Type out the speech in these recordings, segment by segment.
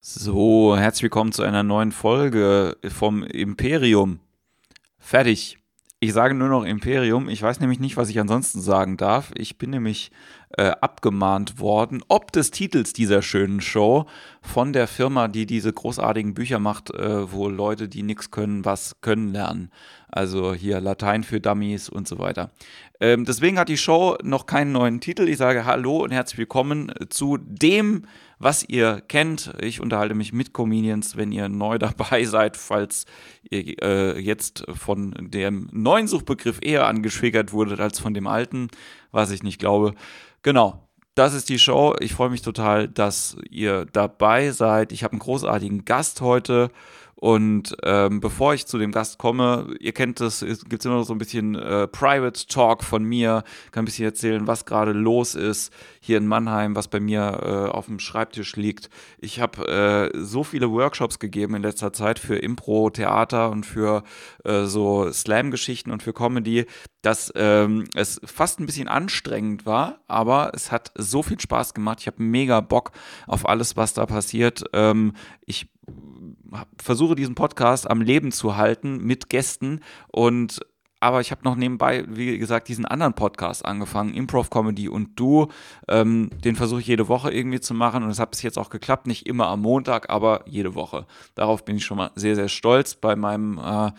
So, herzlich willkommen zu einer neuen Folge vom Imperium. Fertig. Ich sage nur noch Imperium. Ich weiß nämlich nicht, was ich ansonsten sagen darf. Ich bin nämlich äh, abgemahnt worden, ob des Titels dieser schönen Show von der Firma, die diese großartigen Bücher macht, äh, wo Leute, die nichts können, was können lernen. Also hier Latein für Dummies und so weiter. Ähm, deswegen hat die Show noch keinen neuen Titel. Ich sage Hallo und herzlich willkommen zu dem was ihr kennt. Ich unterhalte mich mit Comedians, wenn ihr neu dabei seid, falls ihr äh, jetzt von dem neuen Suchbegriff eher angeschwägert wurdet als von dem alten, was ich nicht glaube. Genau. Das ist die Show. Ich freue mich total, dass ihr dabei seid. Ich habe einen großartigen Gast heute. Und ähm, bevor ich zu dem Gast komme, ihr kennt es, gibt es immer noch so ein bisschen äh, Private Talk von mir, kann ein bisschen erzählen, was gerade los ist hier in Mannheim, was bei mir äh, auf dem Schreibtisch liegt. Ich habe äh, so viele Workshops gegeben in letzter Zeit für Impro, Theater und für äh, so Slam-Geschichten und für Comedy, dass ähm, es fast ein bisschen anstrengend war, aber es hat so viel Spaß gemacht. Ich habe mega Bock auf alles, was da passiert. Ähm, ich versuche diesen Podcast am Leben zu halten mit Gästen und aber ich habe noch nebenbei, wie gesagt, diesen anderen Podcast angefangen, Improv Comedy und Du. Ähm, den versuche ich jede Woche irgendwie zu machen und es hat bis jetzt auch geklappt. Nicht immer am Montag, aber jede Woche. Darauf bin ich schon mal sehr, sehr stolz bei meinem äh,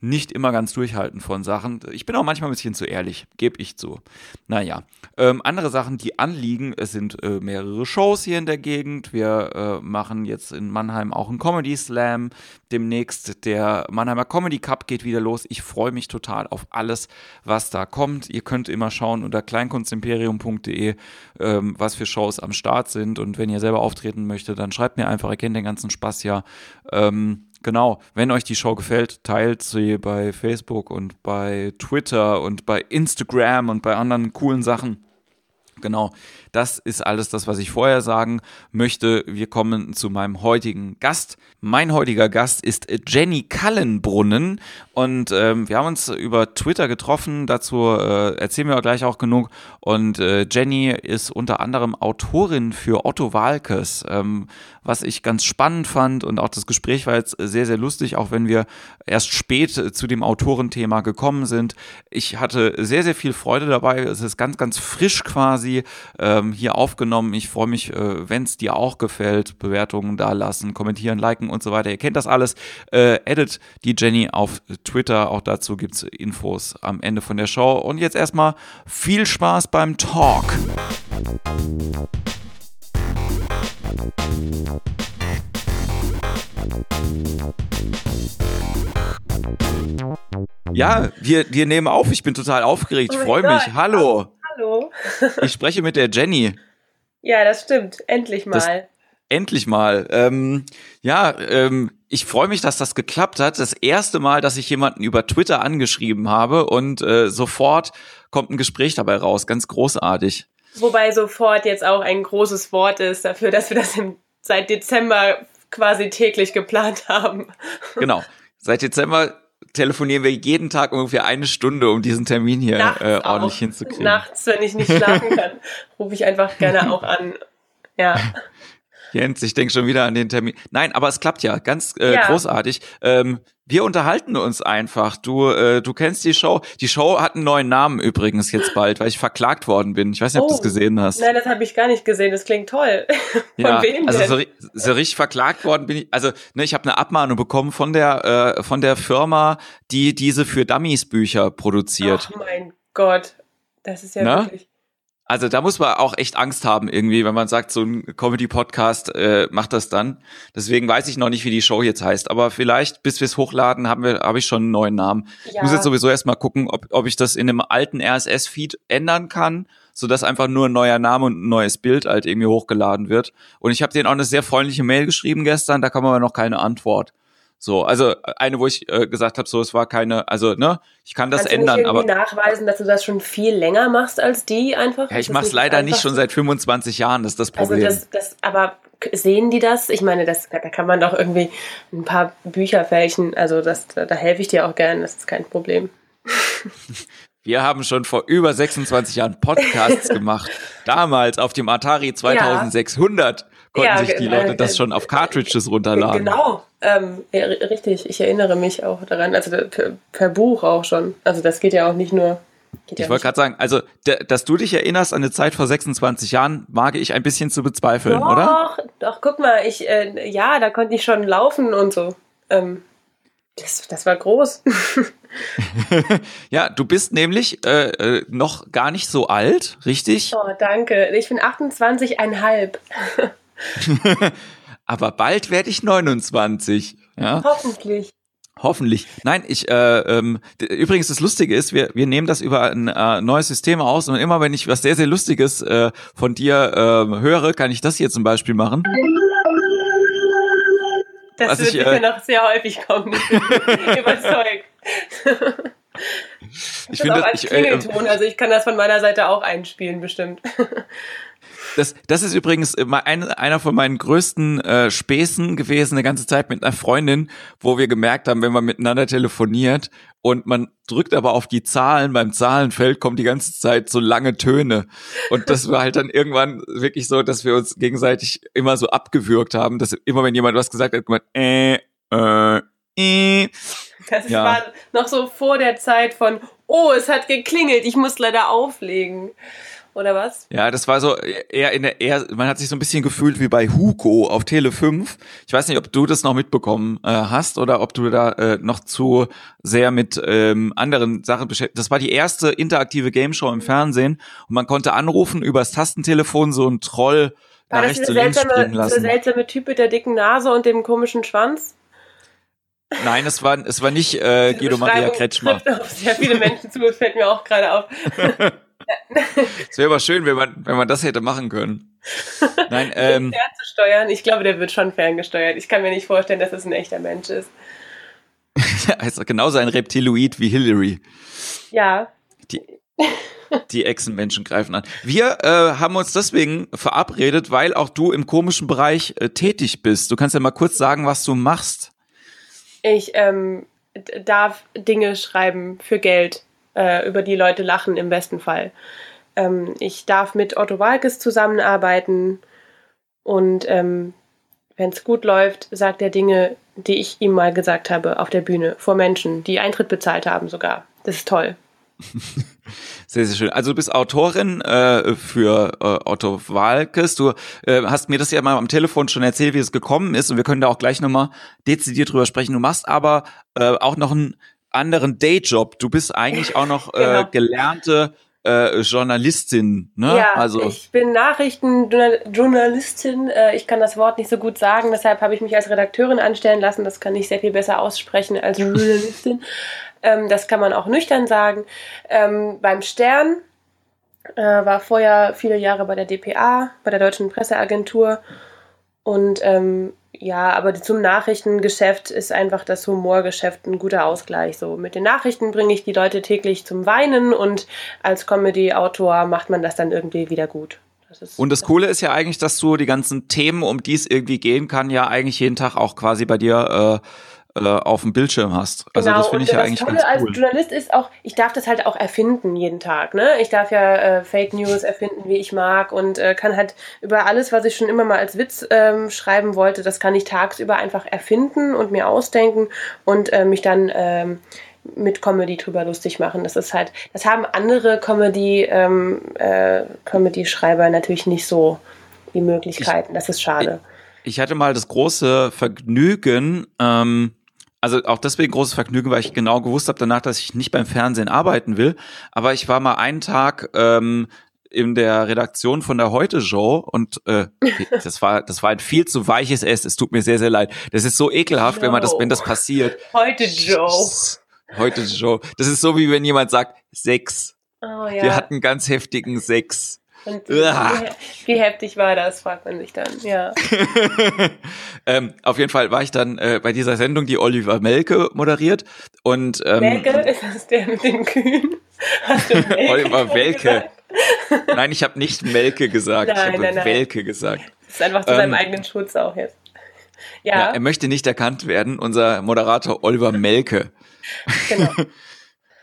nicht immer ganz durchhalten von Sachen. Ich bin auch manchmal ein bisschen zu ehrlich, gebe ich zu. Naja, ähm, andere Sachen, die anliegen, es sind äh, mehrere Shows hier in der Gegend. Wir äh, machen jetzt in Mannheim auch einen Comedy Slam. Demnächst der Mannheimer Comedy Cup geht wieder los. Ich freue mich total auf alles, was da kommt. Ihr könnt immer schauen unter kleinkunstimperium.de, ähm, was für Shows am Start sind. Und wenn ihr selber auftreten möchtet, dann schreibt mir einfach, ihr kennt den ganzen Spaß ja. Ähm, Genau, wenn euch die Show gefällt, teilt sie bei Facebook und bei Twitter und bei Instagram und bei anderen coolen Sachen. Genau, das ist alles das, was ich vorher sagen möchte. Wir kommen zu meinem heutigen Gast. Mein heutiger Gast ist Jenny Kallenbrunnen und ähm, wir haben uns über Twitter getroffen. Dazu äh, erzählen wir gleich auch genug. Und äh, Jenny ist unter anderem Autorin für Otto Walkes, ähm, was ich ganz spannend fand und auch das Gespräch war jetzt sehr, sehr lustig, auch wenn wir erst spät zu dem Autorenthema gekommen sind. Ich hatte sehr, sehr viel Freude dabei. Es ist ganz, ganz frisch quasi. Äh, ähm, hier aufgenommen. Ich freue mich, äh, wenn es dir auch gefällt. Bewertungen da lassen, kommentieren, liken und so weiter. Ihr kennt das alles. Äh, edit die Jenny auf Twitter. Auch dazu gibt es Infos am Ende von der Show. Und jetzt erstmal viel Spaß beim Talk. Ja, wir, wir nehmen auf. Ich bin total aufgeregt. Ich oh freue mich. Hallo. Hallo. ich spreche mit der Jenny. Ja, das stimmt. Endlich mal. Das, endlich mal. Ähm, ja, ähm, ich freue mich, dass das geklappt hat. Das erste Mal, dass ich jemanden über Twitter angeschrieben habe und äh, sofort kommt ein Gespräch dabei raus. Ganz großartig. Wobei sofort jetzt auch ein großes Wort ist dafür, dass wir das im, seit Dezember quasi täglich geplant haben. Genau. Seit Dezember telefonieren wir jeden Tag ungefähr eine Stunde, um diesen Termin hier äh, ordentlich auch. hinzukriegen. Nachts, wenn ich nicht schlafen kann, rufe ich einfach gerne auch an. Ja. Jens, ich denke schon wieder an den Termin. Nein, aber es klappt ja, ganz äh, ja. großartig. Ähm, wir unterhalten uns einfach. Du, äh, du kennst die Show. Die Show hat einen neuen Namen übrigens jetzt bald, weil ich verklagt worden bin. Ich weiß nicht, ob oh, du es gesehen hast. Nein, das habe ich gar nicht gesehen. Das klingt toll. von ja, wem also denn? So, so richtig verklagt worden bin ich. Also ne, ich habe eine Abmahnung bekommen von der äh, von der Firma, die diese für Dummies Bücher produziert. Oh mein Gott, das ist ja Na? wirklich. Also da muss man auch echt Angst haben irgendwie, wenn man sagt, so ein Comedy-Podcast äh, macht das dann. Deswegen weiß ich noch nicht, wie die Show jetzt heißt. Aber vielleicht, bis wir es hochladen, haben wir, habe ich schon einen neuen Namen. Ja. Ich muss jetzt sowieso erstmal gucken, ob, ob ich das in einem alten RSS-Feed ändern kann, sodass einfach nur ein neuer Name und ein neues Bild halt irgendwie hochgeladen wird. Und ich habe denen auch eine sehr freundliche Mail geschrieben gestern, da kam aber noch keine Antwort. So, also eine, wo ich äh, gesagt habe, so es war keine, also ne, ich kann das Kannst ändern, du nicht aber nachweisen, dass du das schon viel länger machst als die einfach. Ja, ich mache es leider nicht schon seit 25 Jahren, das ist das also Problem. Also das, das, aber sehen die das? Ich meine, das, da kann man doch irgendwie ein paar Bücher fälschen. Also das, da, da helfe ich dir auch gern, das ist kein Problem. Wir haben schon vor über 26 Jahren Podcasts gemacht. Damals auf dem Atari 2600 konnten Ja, sich die Leute äh, das schon auf Cartridges runterladen. Genau, ähm, ja, ri- richtig. Ich erinnere mich auch daran. Also per, per Buch auch schon. Also das geht ja auch nicht nur. Ich ja wollte gerade sagen, also, dass du dich erinnerst an eine Zeit vor 26 Jahren, wage ich ein bisschen zu bezweifeln, doch, oder? Doch, guck mal, ich, äh, ja, da konnte ich schon laufen und so. Ähm, das, das war groß. Ja, du bist nämlich äh, äh, noch gar nicht so alt, richtig? Oh, danke. Ich bin 28,5. Aber bald werde ich 29. Ja, Hoffentlich. hoffentlich. Nein, ich, äh, ähm, übrigens das Lustige ist, wir, wir nehmen das über ein äh, neues System aus und immer wenn ich was sehr, sehr Lustiges äh, von dir äh, höre, kann ich das hier zum Beispiel machen. Das Was wird ich, sicher äh, noch sehr häufig kommen. Ich bin überzeugt. Ich Das finde, auch als ich, äh, Klingelton. Also ich kann das von meiner Seite auch einspielen, bestimmt. Das, das ist übrigens immer ein, einer von meinen größten äh, Späßen gewesen, eine ganze Zeit mit einer Freundin, wo wir gemerkt haben, wenn man miteinander telefoniert und man drückt aber auf die Zahlen, beim Zahlenfeld kommen die ganze Zeit so lange Töne. Und das war halt dann irgendwann wirklich so, dass wir uns gegenseitig immer so abgewürgt haben, dass immer wenn jemand was gesagt hat, gemeint, äh, äh, äh. Das Ja. war noch so vor der Zeit von, oh, es hat geklingelt, ich muss leider auflegen. Oder was? Ja, das war so eher in der eher, man hat sich so ein bisschen gefühlt wie bei Hugo auf Tele 5. Ich weiß nicht, ob du das noch mitbekommen äh, hast oder ob du da äh, noch zu sehr mit ähm, anderen Sachen beschäftigt. Das war die erste interaktive Game Show im Fernsehen und man konnte anrufen übers Tastentelefon so ein Troll War nach das springen seltsame, lassen. seltsame Typ mit der dicken Nase und dem komischen Schwanz? Nein, es war es war nicht äh, Guido Maria Kretschmer. auf sehr viele Menschen zu, das fällt mir auch gerade auf. Es wäre aber schön, wenn man wenn man das hätte machen können. Nein, ähm, Fernzusteuern, ich glaube, der wird schon ferngesteuert. Ich kann mir nicht vorstellen, dass es ein echter Mensch ist. also genauso ein Reptiloid wie Hillary. Ja, Die, die Echsenmenschen greifen an. Wir äh, haben uns deswegen verabredet, weil auch du im komischen Bereich äh, tätig bist. Du kannst ja mal kurz sagen, was du machst. ich ähm, darf Dinge schreiben für Geld, äh, über die Leute lachen im besten Fall. Ähm, ich darf mit Otto Walkes zusammenarbeiten und ähm, wenn es gut läuft, sagt er Dinge, die ich ihm mal gesagt habe auf der Bühne vor Menschen, die Eintritt bezahlt haben sogar. Das ist toll. Sehr, sehr schön. Also du bist Autorin äh, für äh, Otto Walkes. Du äh, hast mir das ja mal am Telefon schon erzählt, wie es gekommen ist. Und wir können da auch gleich nochmal dezidiert drüber sprechen. Du machst aber äh, auch noch einen anderen Dayjob. Du bist eigentlich auch noch äh, Genau. gelernte äh, Journalistin. Ne? Ja, also ich bin Nachrichtenjournalistin. Äh, Ich kann das Wort nicht so gut sagen, deshalb habe ich mich als Redakteurin anstellen lassen. Das kann ich sehr viel besser aussprechen als Journalistin. Ähm, Das kann man auch nüchtern sagen. Ähm, Beim Stern äh, war vorher viele Jahre bei der DPA, bei der Deutschen Presseagentur. Und ähm, ja, aber zum Nachrichtengeschäft ist einfach das Humorgeschäft ein guter Ausgleich. So mit den Nachrichten bringe ich die Leute täglich zum Weinen und als Comedy-Autor macht man das dann irgendwie wieder gut. Das Und das Coole ist ja eigentlich, dass du die ganzen Themen, um die es irgendwie gehen kann, ja eigentlich jeden Tag auch quasi bei dir äh, äh, auf dem Bildschirm hast. Also das finde ich ja Genau, eigentlich das ganz Tolle als cool. Journalist ist auch, ich darf das halt auch erfinden jeden Tag. Ne? Ich darf ja äh, Fake News erfinden, wie ich mag und äh, kann halt über alles, was ich schon immer mal als Witz ähm, schreiben wollte, das kann ich tagsüber einfach erfinden und mir ausdenken und äh, mich dann ähm, mit Comedy drüber lustig machen. Das ist halt, das haben andere Comedy, ähm, äh, Comedy-Schreiber natürlich nicht so die Möglichkeiten. das ist schade. Ich hatte mal das große Vergnügen, ähm, also auch deswegen großes Vergnügen, weil ich genau gewusst habe danach, dass ich nicht beim Fernsehen arbeiten will. Aber ich war mal einen Tag ähm, in der Redaktion von der Heute Show und äh, das war das war ein viel zu weiches S. Es tut mir sehr sehr leid. Das ist so ekelhaft, wenn man das No. wenn das passiert. Heute Joe. Heute Show. Das ist so wie wenn jemand sagt Sex. Oh ja. Wir hatten ganz heftigen Sex. Und wie, wie heftig war das, fragt man sich dann. Ja. ähm, auf jeden Fall war ich dann äh, bei dieser Sendung, die Oliver Melke moderiert. Und ähm, Melke, ist das der mit den Kühen? Melke Oliver Welke. Nein, ich habe nicht Melke gesagt, ich Nein, habe nein, nein. Welke gesagt. Das ist einfach zu Ähm, seinem eigenen Schutz auch jetzt. Ja. Ja, er möchte nicht erkannt werden, unser Moderator Oliver Melke. genau.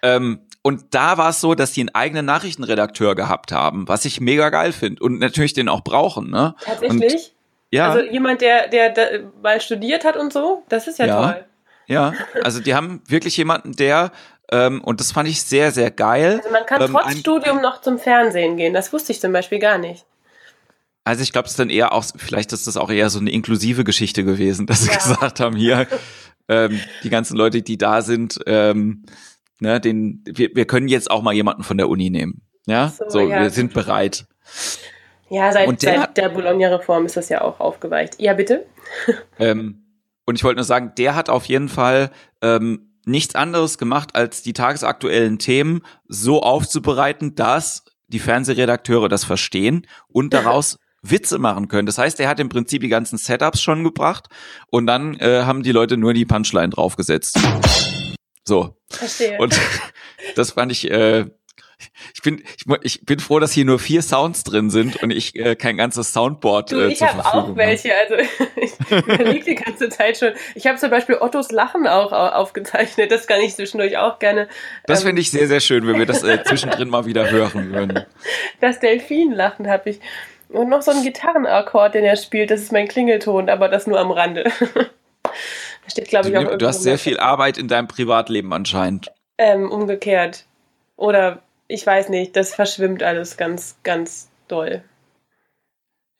Ähm, und da war es so, dass die einen eigenen Nachrichtenredakteur gehabt haben, was ich mega geil finde und natürlich den auch brauchen. Ne? Tatsächlich? Und, ja. Also jemand, der, der, der mal studiert hat und so, das ist ja, ja. toll. Ja, also die haben wirklich jemanden, der ähm, und das fand ich sehr, sehr geil. Also man kann ähm, trotz Studium noch zum Fernsehen gehen. Das wusste ich zum Beispiel gar nicht. Also ich glaube, es ist dann eher auch, vielleicht ist das auch eher so eine inklusive Geschichte gewesen, dass sie ja. gesagt haben, hier, ähm, die ganzen Leute, die da sind, ähm, ne, den, wir, wir können jetzt auch mal jemanden von der Uni nehmen. Ja, so, so ja. wir sind bereit. Ja, seit, der, seit der Bologna-Reform ist das ja auch aufgeweicht. Ja, bitte. Ähm, und ich wollte nur sagen, der hat auf jeden Fall ähm, nichts anderes gemacht, als die tagesaktuellen Themen so aufzubereiten, dass die Fernsehredakteure das verstehen und daraus Witze machen können. Das heißt, er hat im Prinzip die ganzen Setups schon gebracht und dann äh, haben die Leute nur die Punchline draufgesetzt. So. Verstehe. Und das fand ich, äh, ich bin, ich, ich, bin froh, dass hier nur vier Sounds drin sind und ich äh, kein ganzes Soundboard du, äh, ich habe auch welche. Also ich überlege die ganze Zeit schon. Ich habe zum Beispiel Ottos Lachen auch aufgezeichnet. Das kann ich zwischendurch auch gerne. Das ähm, finde ich sehr, sehr schön, wenn wir das äh, zwischendrin mal wieder hören würden. Das Delfinlachen habe ich. Und noch so ein Gitarrenakkord, den er spielt. Das ist mein Klingelton, aber das nur am Rande. Steht, glaube ich, auch Du hast sehr viel Arbeit in deinem Privatleben anscheinend. Ähm, umgekehrt. Oder ich weiß nicht, das verschwimmt alles ganz, ganz doll.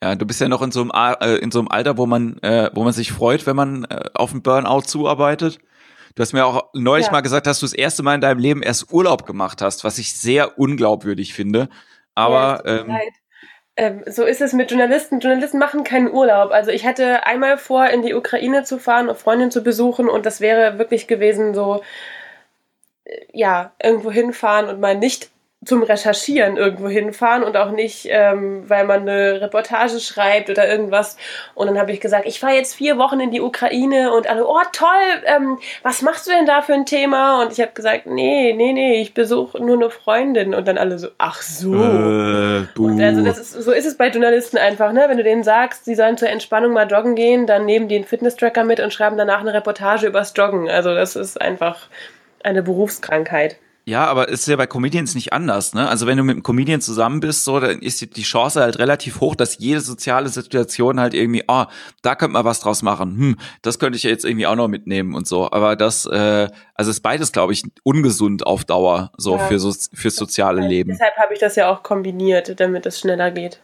Ja, du bist ja noch in so einem, äh, in so einem Alter, wo man, äh, wo man sich freut, wenn man äh, auf einen Burnout zuarbeitet. Du hast mir auch neulich ja. mal gesagt, dass du das erste Mal in deinem Leben erst Urlaub gemacht hast, was ich sehr unglaubwürdig finde. Aber ja, ähm, ähm, so ist es mit Journalisten. Journalisten machen keinen Urlaub. Also ich hatte einmal vor, in die Ukraine zu fahren und Freundin zu besuchen und das wäre wirklich gewesen so, äh, ja, irgendwo hinfahren und mal nicht zum Recherchieren irgendwo hinfahren und auch nicht, ähm, weil man eine Reportage schreibt oder irgendwas. Und dann habe ich gesagt, ich fahre jetzt vier Wochen in die Ukraine und alle, oh toll, ähm, was machst du denn da für ein Thema? Und ich habe gesagt, nee, nee, nee, ich besuche nur eine Freundin. Und dann alle so, ach so. Äh, und also das ist, so ist es bei Journalisten einfach, ne? Wenn du denen sagst, sie sollen zur Entspannung mal joggen gehen, dann nehmen die einen Fitness-Tracker mit und schreiben danach eine Reportage übers Joggen. Also das ist einfach eine Berufskrankheit. Ja, aber ist ja bei Comedians nicht anders, ne? Also wenn du mit einem Comedian zusammen bist, so, dann ist die Chance halt relativ hoch, dass jede soziale Situation halt irgendwie, ah, oh, da könnte man was draus machen. Hm, das könnte ich ja jetzt irgendwie auch noch mitnehmen und so. Aber das, äh, also ist beides, glaube ich, ungesund auf Dauer, so ja. für so fürs soziale Leben. Deshalb habe ich das ja auch kombiniert, damit es schneller geht.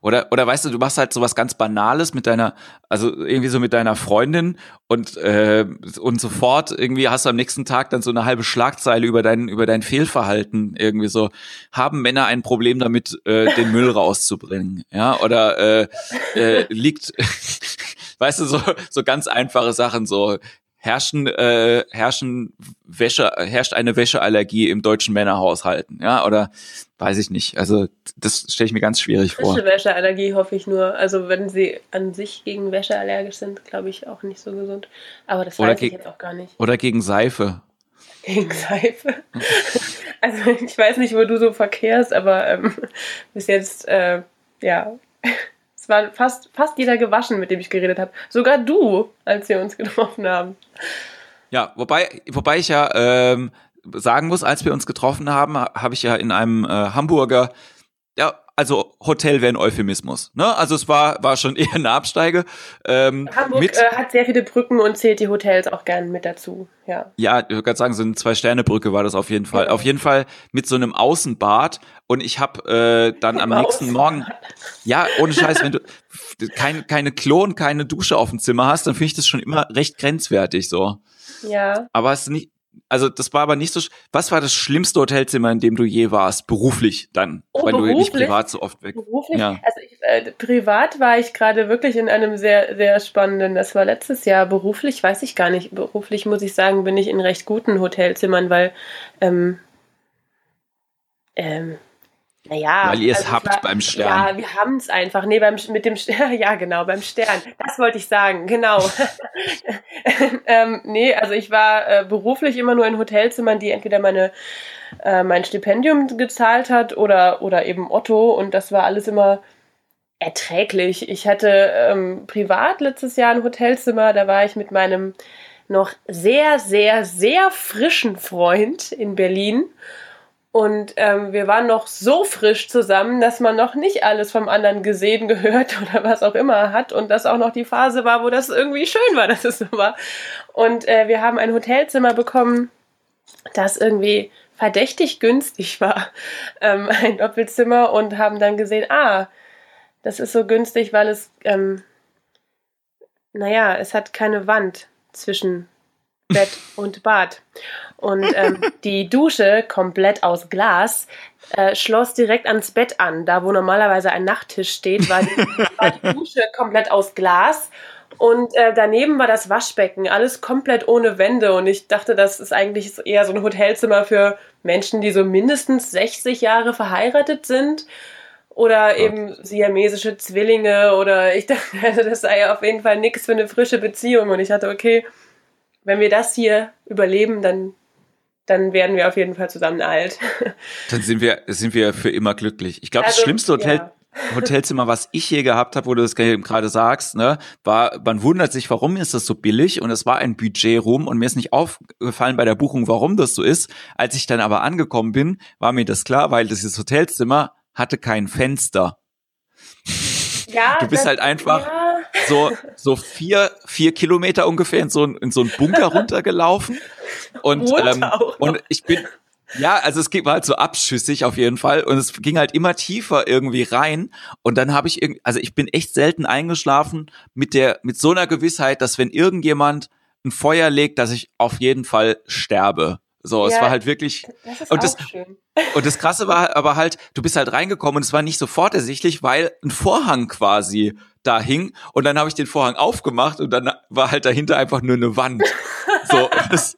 Oder, oder weißt du, du machst halt sowas ganz Banales mit deiner, also irgendwie so mit deiner Freundin und, äh, und sofort irgendwie hast du am nächsten Tag dann so eine halbe Schlagzeile über dein, über dein Fehlverhalten irgendwie so. Haben Männer ein Problem damit, äh, den Müll rauszubringen? Ja, oder äh, äh, liegt, weißt du, so, so ganz einfache Sachen, so herrschen, äh, herrschen Wäsche, herrscht eine Wäscheallergie im deutschen Männerhaushalten, ja, oder weiß ich nicht. Also das stelle ich mir ganz schwierig vor. Wäscheallergie hoffe ich nur. Also wenn sie an sich gegen Wäsche allergisch sind, glaube ich auch nicht so gesund. Aber das oder weiß ich jetzt auch gar nicht. Oder gegen Seife. Gegen Seife. also ich weiß nicht, wo du so verkehrst, aber ähm, bis jetzt, äh, ja. Es war fast, fast jeder gewaschen, mit dem ich geredet habe. Sogar du, als wir uns getroffen haben. Ja, wobei, wobei ich ja ähm, sagen muss, als wir uns getroffen haben, habe ich ja in einem äh, Hamburger also Hotel wäre ein Euphemismus. Ne? Also es war, war schon eher eine Absteige. Ähm, Hamburg mit, äh, hat sehr viele Brücken und zählt die Hotels auch gern mit dazu. Ja, ja ich würde gerade sagen, so eine Zwei-Sterne-Brücke war das auf jeden Fall. Ja. Auf jeden Fall mit so einem Außenbad. Und ich habe äh, dann am nächsten Morgen, ja, ohne Scheiß, wenn du kein, keine Klo und keine Dusche auf dem Zimmer hast, dann finde ich das schon immer recht grenzwertig so. Ja. Aber es ist nicht, also das war aber nicht so. Was war das schlimmste Hotelzimmer, in dem du je warst? Beruflich dann, oh, weil beruflich? du nicht privat so oft weg. Beruflich? Ja. Also ich, äh, privat war ich gerade wirklich in einem sehr, sehr spannenden. Das war letztes Jahr. Beruflich weiß ich gar nicht. Beruflich muss ich sagen, bin ich in recht guten Hotelzimmern, weil ähm, ähm, naja. Weil ihr es also habt war, beim Stern. Ja, wir haben es einfach. Nee, beim, mit dem Stern, ja, genau, beim Stern. Das wollte ich sagen, genau. ähm, nee, also ich war äh, beruflich immer nur in Hotelzimmern, die entweder meine, äh, mein Stipendium gezahlt hat oder, oder eben Otto und das war alles immer erträglich. Ich hatte ähm, privat letztes Jahr ein Hotelzimmer, da war ich mit meinem noch sehr, sehr, sehr frischen Freund in Berlin Und ähm, wir waren noch so frisch zusammen, dass man noch nicht alles vom anderen gesehen, gehört oder was auch immer hat. Und das auch noch die Phase war, wo das irgendwie schön war, dass es so war. Und äh, wir haben ein Hotelzimmer bekommen, das irgendwie verdächtig günstig war. Ähm, ein Doppelzimmer und haben dann gesehen, ah, das ist so günstig, weil es, ähm, naja, es hat keine Wand zwischen Bett und Bad. Und ähm, die Dusche, komplett aus Glas, äh, schloss direkt ans Bett an. Da, wo normalerweise ein Nachttisch steht, war die, war die Dusche komplett aus Glas. Und äh, daneben war das Waschbecken, alles komplett ohne Wände. Und ich dachte, das ist eigentlich eher so ein Hotelzimmer für Menschen, die so mindestens 60 Jahre verheiratet sind. Oder eben siamesische Zwillinge. Oder ich dachte, also das sei ja auf jeden Fall nichts für eine frische Beziehung. Und ich hatte, okay, wenn wir das hier überleben, dann, dann werden wir auf jeden Fall zusammen alt. Dann sind wir, sind wir für immer glücklich. Ich glaube, also, das schlimmste Hotel, ja. Hotelzimmer, was ich je gehabt habe, wo du das gerade sagst, ne, war, man wundert sich, warum ist das so billig und es war ein Budget-Room und mir ist nicht aufgefallen bei der Buchung, warum das so ist. Als ich dann aber angekommen bin, war mir das klar, weil dieses Hotelzimmer hatte kein Fenster. Ja, du bist das, halt einfach ja. So, so vier, vier Kilometer ungefähr in so, in so einen Bunker runtergelaufen. Und, ähm, und ich bin, ja, also es war halt so abschüssig auf jeden Fall und es ging halt immer tiefer irgendwie rein und dann habe ich irgendwie, also ich bin echt selten eingeschlafen mit der mit so einer Gewissheit, dass wenn irgendjemand ein Feuer legt, dass ich auf jeden Fall sterbe. So, ja, es war halt wirklich das und das schön. und das krasse war aber halt, du bist halt reingekommen und es war nicht sofort ersichtlich, weil ein Vorhang quasi da hing und dann habe ich den Vorhang aufgemacht und dann war halt dahinter einfach nur eine Wand. So, das,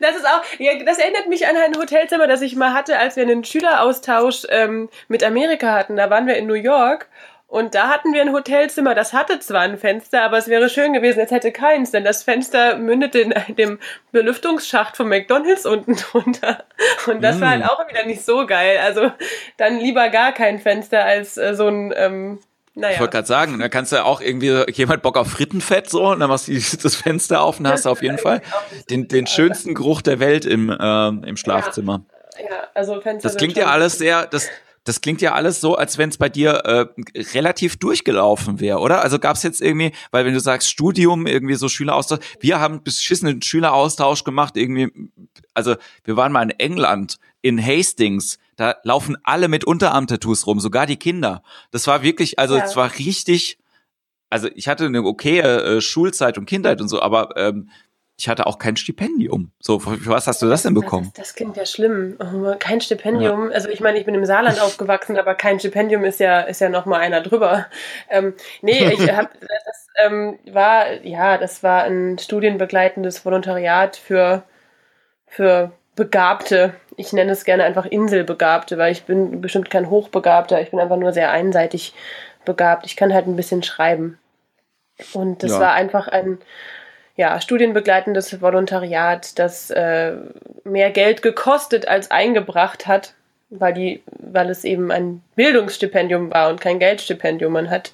das ist auch, ja, das erinnert mich an ein Hotelzimmer, das ich mal hatte, als wir einen Schüleraustausch ähm, mit Amerika hatten. Da waren wir in New York und da hatten wir ein Hotelzimmer, das hatte zwar ein Fenster, aber es wäre schön gewesen, es hätte keins, denn das Fenster mündete in dem Belüftungsschacht vom McDonalds unten drunter. Und das mm. war halt mm. auch wieder nicht so geil. Also dann lieber gar kein Fenster als äh, so ein ähm, naja. Ich wollte gerade sagen, da kannst du auch irgendwie jemand Bock auf Frittenfett so, und dann machst du das Fenster auf und hast auf jeden Fall den, den schönsten Geruch der Welt im, äh, im Schlafzimmer. Ja, ja also Fenster. Das klingt ja alles sehr, das, das klingt ja alles so, als wenn es bei dir äh, relativ durchgelaufen wäre, oder? Also gab es jetzt irgendwie, weil wenn du sagst Studium, irgendwie so Schüleraustausch, wir haben beschissenen Schüleraustausch gemacht, irgendwie, also wir waren mal in England, in Hastings, da laufen alle mit Unterarm-Tattoos rum, sogar die Kinder. Das war wirklich, also es war richtig, also ich hatte eine okaye äh, Schulzeit und Kindheit und so, aber ähm, ich hatte auch kein Stipendium. So, für was hast du das denn bekommen? Das, das klingt ja schlimm. Oh, kein Stipendium. Ja. Also ich meine, ich bin im Saarland aufgewachsen, aber kein Stipendium ist ja ist ja noch mal einer drüber. Ähm, nee, ich habe das ähm, war ja, das war ein studienbegleitendes Volontariat für für Begabte. Ich nenne es gerne einfach Inselbegabte, weil ich bin bestimmt kein Hochbegabter. Ich bin einfach nur sehr einseitig begabt. Ich kann halt ein bisschen schreiben. Und das ja. war einfach ein ja, studienbegleitendes Volontariat, das äh, mehr Geld gekostet als eingebracht hat, weil, die, weil es eben ein Bildungsstipendium war und kein Geldstipendium. Man hat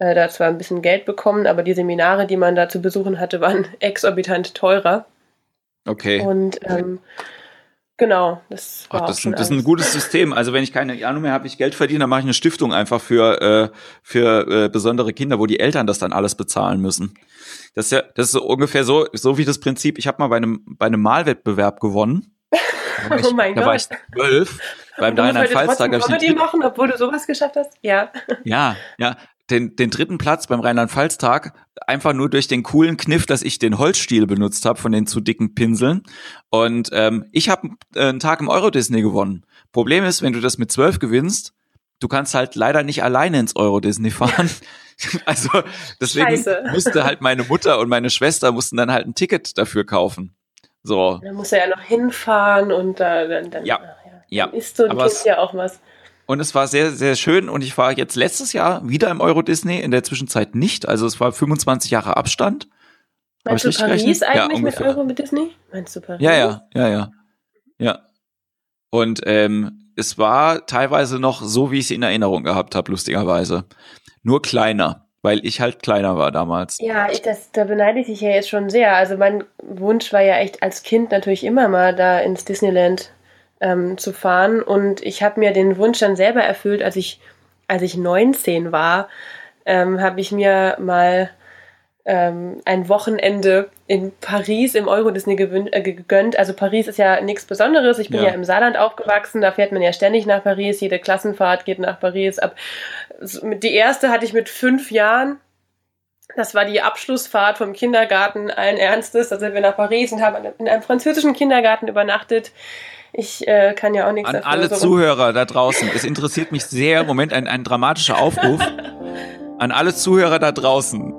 äh, da zwar ein bisschen Geld bekommen, aber die Seminare, die man da zu besuchen hatte, waren exorbitant teurer. Okay. Und ähm, genau, das Ach, das, das ist ein gutes System. Also wenn ich keine Ahnung mehr habe, ich Geld verdiene, dann mache ich eine Stiftung einfach für, äh, für äh, besondere Kinder, wo die Eltern das dann alles bezahlen müssen. Das ist ja, das ist so ungefähr so, so wie das Prinzip. Ich habe mal bei einem, bei einem Malwettbewerb gewonnen. Ich, oh mein da Gott. war ich zwölf beim Rheinland-Pfalz-Tag. Comedy machen, obwohl du sowas geschafft hast? Ja. Ja, ja den, den dritten Platz beim Rheinland-Pfalz-Tag einfach nur durch den coolen Kniff, dass ich den Holzstiel benutzt habe von den zu dicken Pinseln. Und ähm, ich habe äh, einen Tag im Euro-Disney gewonnen. Problem ist, wenn du das mit zwölf gewinnst, du kannst halt leider nicht alleine ins Euro-Disney fahren. also deswegen Scheiße. musste halt meine Mutter und meine Schwester mussten dann halt ein Ticket dafür kaufen. So. Dann muss er ja noch hinfahren und äh, dann, dann, ja. Ja. ja. Dann isst so ein Aber Kind ja auch was. Und es war sehr, sehr schön. Und ich war jetzt letztes Jahr wieder im Euro Disney, in der Zwischenzeit nicht. Also es war 25 Jahre Abstand. Meinst du Paris gerechnet? eigentlich ja, mit Euro mit Disney? Meinst du Paris? Ja, ja, ja, ja. Ja. Und ähm, es war teilweise noch so, wie ich es in Erinnerung gehabt habe, lustigerweise. Nur kleiner, weil ich halt kleiner war damals. Ja, ich, das, da beneide ich dich ja jetzt schon sehr. Also mein Wunsch war ja echt als Kind natürlich immer mal da ins Disneyland ähm, zu fahren. Und ich habe mir den Wunsch dann selber erfüllt, als ich, als ich 19 war, ähm, habe ich mir mal ähm, ein Wochenende in Paris im Euro Disney äh, gegönnt. Also Paris ist ja nichts Besonderes. Ich bin ja. ja. im Saarland aufgewachsen, da fährt man ja ständig nach Paris. Jede Klassenfahrt geht nach Paris. Ab die erste hatte ich mit fünf Jahren. Das war die Abschlussfahrt vom Kindergarten allen Ernstes. Da sind wir nach Paris und haben in einem französischen Kindergarten übernachtet. Ich äh, kann ja auch nichts An dafür. alle so Zuhörer da draußen, es interessiert mich sehr, Moment, ein, ein dramatischer Aufruf. An alle Zuhörer da draußen.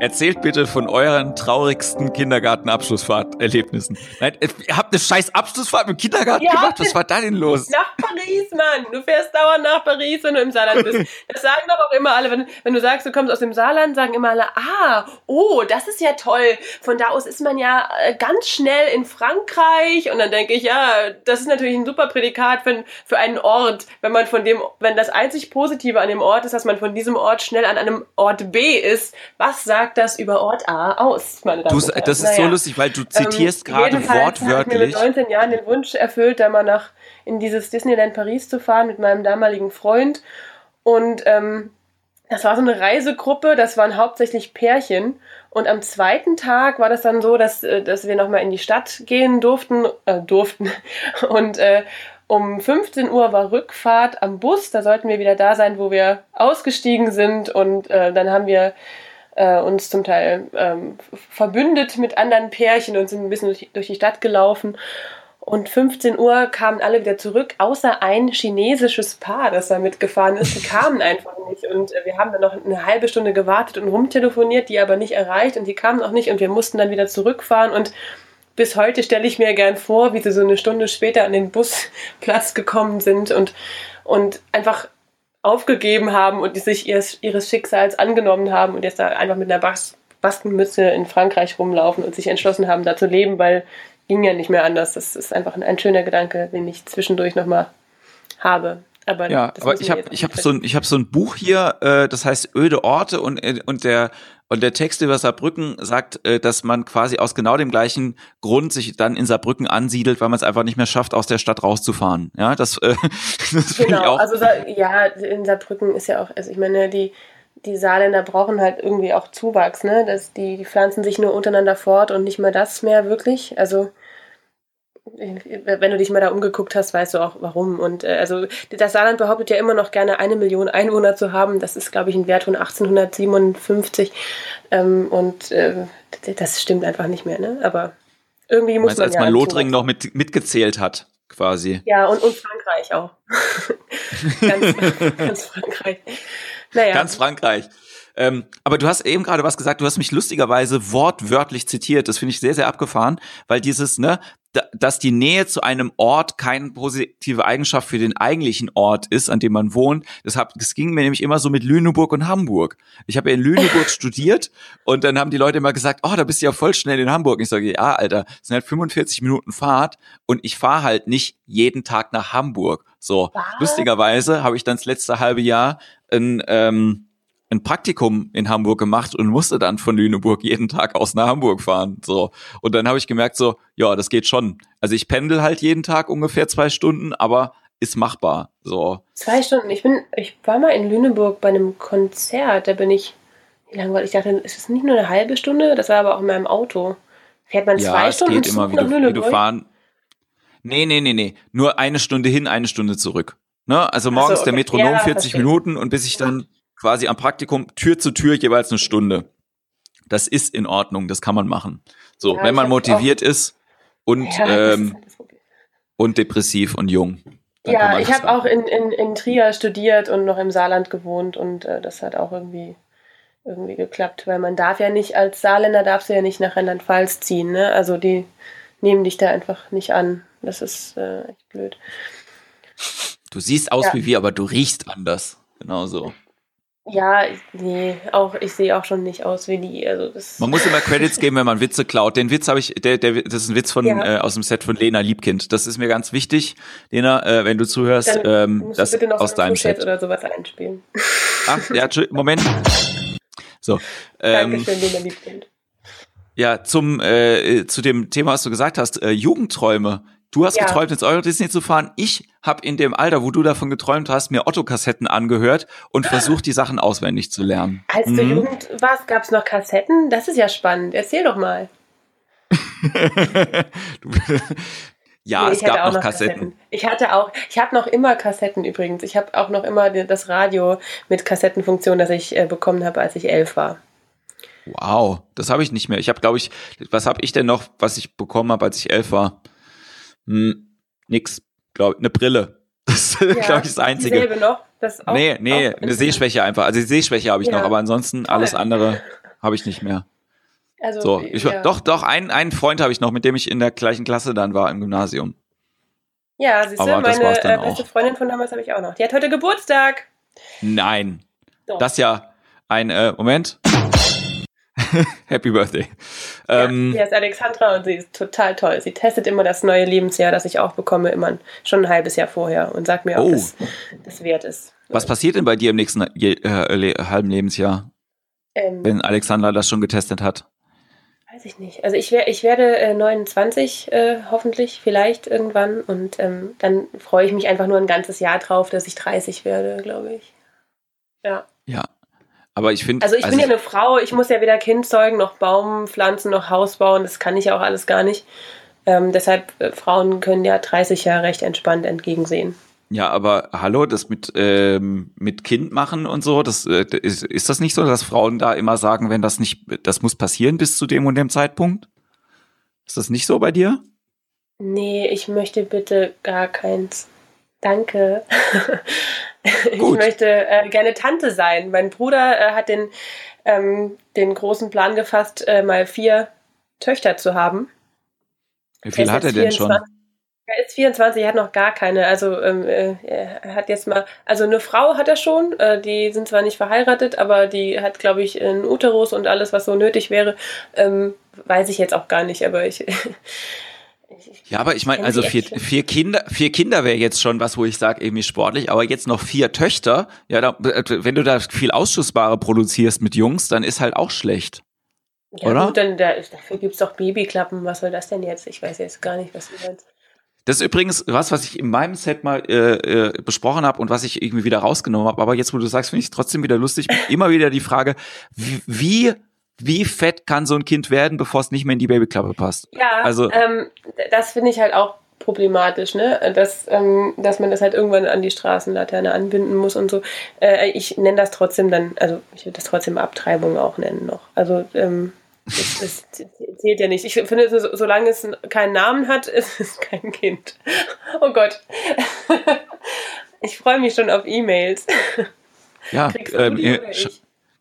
Erzählt bitte von euren traurigsten Kindergartenabschlussfahrterlebnissen. Nein, ihr habt eine scheiß Abschlussfahrt im Kindergarten ja, gemacht. Was war da denn los? Nach Paris, Mann. Du fährst dauernd nach Paris, wenn du im Saarland bist. Das sagen doch auch immer alle, wenn, wenn du sagst, du kommst aus dem Saarland, sagen immer alle, ah, oh, das ist ja toll. Von da aus ist man ja äh, ganz schnell in Frankreich. Und dann denke ich, ja, das ist natürlich ein super Prädikat für, für einen Ort, wenn man von dem, wenn das einzig Positive an dem Ort ist, dass man von diesem Ort schnell an einem Ort B ist. Was sagt sagt das über Ort A aus, meine Damen du, und Herren. Das ist naja. so lustig, weil du ähm, zitierst ähm, gerade wortwörtlich. Ich habe mir mit 19 Jahren den Wunsch erfüllt, da mal nach in dieses Disneyland Paris zu fahren mit meinem damaligen Freund. Und ähm, das war so eine Reisegruppe, das waren hauptsächlich Pärchen. Und am zweiten Tag war das dann so, dass, äh, dass wir nochmal in die Stadt gehen durften, äh, durften. Und äh, um 15 Uhr war Rückfahrt am Bus. Da sollten wir wieder da sein, wo wir ausgestiegen sind. Und äh, dann haben wir äh, uns zum Teil ähm, verbündet mit anderen Pärchen und sind ein bisschen durch, durch die Stadt gelaufen. Und 15 Uhr kamen alle wieder zurück, außer ein chinesisches Paar, das da mitgefahren ist. Die kamen einfach nicht. Und äh, wir haben dann noch eine halbe Stunde gewartet und rumtelefoniert, die aber nicht erreicht. Und die kamen auch nicht. Und wir mussten dann wieder zurückfahren. Und bis heute stelle ich mir gern vor, wie sie so eine Stunde später an den Busplatz gekommen sind und, und einfach aufgegeben haben und die sich ihres, ihres Schicksals angenommen haben und jetzt da einfach mit einer Bas Baskenmütze in Frankreich rumlaufen und sich entschlossen haben, da zu leben, weil ging ja nicht mehr anders. Das ist einfach ein, ein schöner Gedanke, den ich zwischendurch nochmal habe. Aber ja, aber ich habe ich habe so ein ich habe so ein Buch hier, äh, das heißt öde Orte und äh, und der und der Text über Saarbrücken sagt, äh, dass man quasi aus genau dem gleichen Grund sich dann in Saarbrücken ansiedelt, weil man es einfach nicht mehr schafft, aus der Stadt rauszufahren. Ja, das, äh, das genau. Ich auch. Also ja, in Saarbrücken ist ja auch, also ich meine, die die Saarländer brauchen halt irgendwie auch Zuwachs, ne? Das, die, die pflanzen sich nur untereinander fort und nicht mal das mehr wirklich. Also wenn du dich mal da umgeguckt hast, weißt du auch warum. Und äh, also das Saarland behauptet ja immer noch gerne eine Million Einwohner zu haben. Das ist, glaube ich, ein Wert von 1857. Ähm, und äh, das stimmt einfach nicht mehr. Ne? Aber irgendwie muss Meinst, man als ja man Lothringen noch mit, mitgezählt hat, quasi. Ja, und, und Frankreich auch. ganz, ganz Frankreich. Naja. Ganz Frankreich. Ähm, aber du hast eben gerade was gesagt, du hast mich lustigerweise wortwörtlich zitiert. Das finde ich sehr, sehr abgefahren, weil dieses, ne, dass die Nähe zu einem Ort keine positive Eigenschaft für den eigentlichen Ort ist, an dem man wohnt. Das, hab, das ging mir nämlich immer so mit Lüneburg und Hamburg. Ich habe ja in Lüneburg studiert und dann haben die Leute immer gesagt, oh, da bist du ja voll schnell in Hamburg. ich sage, ja, Alter, es sind halt 45 Minuten Fahrt und ich fahre halt nicht jeden Tag nach Hamburg. So, Was? lustigerweise habe ich dann das letzte halbe Jahr ein ähm, ein Praktikum in Hamburg gemacht und musste dann von Lüneburg jeden Tag aus nach Hamburg fahren. So. Und dann habe ich gemerkt, so, ja, das geht schon. Also ich pendel halt jeden Tag ungefähr zwei Stunden, aber ist machbar. So. Zwei Stunden. Ich bin, ich war mal in Lüneburg bei einem Konzert, da bin ich, wie lange war ich? dachte, ist es nicht nur eine halbe Stunde? Das war aber auch in meinem Auto. Fährt man zwei ja, es Stunden geht immer, wie du, wie du fahren. Nee, nee, nee, nee. Nur eine Stunde hin, eine Stunde zurück. Ne? Also morgens so, okay. der Metronom ja, 40 verstehe. Minuten und bis ich dann quasi am Praktikum Tür zu Tür jeweils eine Stunde. Das ist in Ordnung, das kann man machen. So, ja, wenn man motiviert ist und ja, ähm, und depressiv und jung. Ja, ich habe auch in, in, in Trier studiert und noch im Saarland gewohnt und äh, das hat auch irgendwie irgendwie geklappt, weil man darf ja nicht als Saarländer darfst du ja nicht nach Rheinland-Pfalz ziehen, ne? Also die nehmen dich da einfach nicht an. Das ist äh, echt blöd. Du siehst aus ja. wie wir, aber du riechst anders. Genau so. Ja, nee, auch ich sehe auch schon nicht aus wie die. Also das man muss immer Credits geben, wenn man Witze klaut. Den Witz habe ich, der, der, das ist ein Witz von ja. äh, aus dem Set von Lena Liebkind. Das ist mir ganz wichtig, Lena, äh, wenn du zuhörst, Dann ähm, das bitte noch aus deinem Set oder sowas einspielen. Ach, ja, Moment. So. Ähm, Dankeschön, Lena Liebkind. Ja, zum äh, zu dem Thema, was du gesagt hast, äh, Jugendträume Du hast Ja. geträumt, ins Euro Disney zu fahren. Ich habe in dem Alter, wo du davon geträumt hast, mir Otto-Kassetten angehört und versucht, die Sachen auswendig zu lernen. Als du Mhm. Jugend warst, gab es noch Kassetten? Das ist ja spannend. Erzähl doch mal. Ja, Nee, es gab auch noch Kassetten. Ich hatte auch, ich habe noch immer Kassetten übrigens. Ich habe auch noch immer das Radio mit Kassettenfunktion, das ich äh, bekommen habe, als ich elf war. Wow, das habe ich nicht mehr. Ich habe, glaube ich, was habe ich denn noch, was ich bekommen habe, als ich elf war? Hm, nix, glaube eine Brille. Das ist, glaube ich, das Einzige. Dieselbe noch? Das auch, nee, nee, auch eine Sehschwäche einfach. Also die Sehschwäche habe ich Ja. noch, aber ansonsten alles andere habe ich nicht mehr. Also, So, ich, ja. doch, doch, einen, einen Freund habe ich noch, mit dem ich in der gleichen Klasse dann war im Gymnasium. Ja, siehst du, meine äh, beste. Freundin von damals habe ich auch noch. Die hat heute Geburtstag. Nein, Doch. das ist ja ein äh, Moment. Happy Birthday. Ähm, ja, sie ist Alexandra und sie ist total toll. Sie testet immer das neue Lebensjahr, das ich auch bekomme, immer schon ein halbes Jahr vorher und sagt mir, ob Oh. das, das wert ist. was passiert denn bei dir im nächsten äh, halben Lebensjahr, Ähm, wenn Alexander das schon getestet hat? Weiß ich nicht. Also ich, wär, ich werde äh, 29 äh, hoffentlich, vielleicht irgendwann. Und ähm, dann freue ich mich einfach nur ein ganzes Jahr drauf, dass ich 30 werde, glaube ich. Ja. Ja. Aber ich finde, Also ich bin ja eine Frau, ich muss ja weder Kind zeugen, noch Baum pflanzen, noch Haus bauen. Das kann ich ja auch alles gar nicht. Ähm, deshalb, äh, Frauen können ja 30 Jahre recht entspannt entgegensehen. Ja, aber hallo, das mit, ähm, mit Kind machen und so, das äh, ist, ist das nicht so, dass Frauen da immer sagen, wenn das nicht, das muss passieren bis zu dem und dem Zeitpunkt? Ist das nicht so bei dir? Nee, ich möchte bitte gar keins. Danke. ich Gut. möchte äh, gerne Tante sein. Mein Bruder äh, hat den, ähm, den großen Plan gefasst, äh, mal vier Töchter zu haben. Wie viel hat er denn schon? 24. Er ist 24, er hat noch gar keine. Also ähm, äh, er hat jetzt mal, also eine Frau hat er schon. Äh, die sind zwar nicht verheiratet, aber die hat, glaube ich, einen Uterus und alles, was so nötig wäre. Ähm, weiß ich jetzt auch gar nicht, aber ich. Ja, aber ich meine, also vier, vier Kinder, vier Kinder wäre jetzt schon was, wo ich sage, irgendwie sportlich, aber jetzt noch vier Töchter, ja, da, wenn du da viel Ausschussware produzierst mit Jungs, dann ist halt auch schlecht. Ja, Oder? gut, dann da, dafür gibt es doch Babyklappen. Was soll das denn jetzt? Ich weiß jetzt gar nicht, was du meinst. Das ist übrigens was, was ich in meinem Set mal äh, äh, besprochen habe und was ich irgendwie wieder rausgenommen habe. Aber jetzt, wo du sagst, finde ich es trotzdem wieder lustig. Immer wieder die Frage, wie, wie, wie fett kann so ein Kind werden, bevor es nicht mehr in die Babyklappe passt? Ja, Also- ähm, das finde ich halt auch problematisch, ne? Dass, ähm, dass man das halt irgendwann an die Straßenlaterne anbinden muss und so. Äh, ich nenne das trotzdem dann, also ich würde das trotzdem Abtreibung auch nennen noch. Also ähm, das, das zählt ja nicht. Ich finde, so, solange es keinen Namen hat, ist es kein Kind. Oh Gott. Ich freue mich schon auf E-Mails. Ja, ähm, die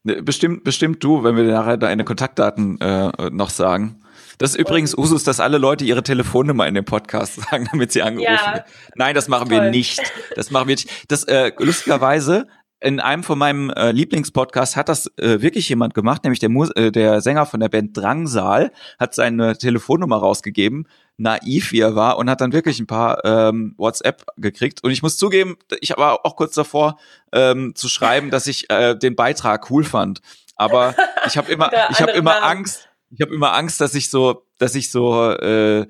ne, bestimmt, bestimmt du, wenn wir nachher deine Kontaktdaten äh, noch sagen. Das ist übrigens Usus, dass alle Leute ihre Telefonnummer in dem Podcast sagen, damit sie angerufen Ja. werden. Nein, das machen wir Toll. nicht. Das machen wir nicht. Das äh, lustigerweise in einem von meinem äh, Lieblingspodcasts hat das äh, wirklich jemand gemacht, nämlich der, Mus äh, der Sänger von der Band Drangsal hat seine Telefonnummer rausgegeben, naiv wie er war und hat dann wirklich ein paar ähm, WhatsApp gekriegt. Und ich muss zugeben, ich war auch kurz davor ähm, zu schreiben, dass ich äh, den Beitrag cool fand. Aber ich habe immer, ich habe immer. Angst, ich habe immer Angst, dass ich so, dass ich so, äh,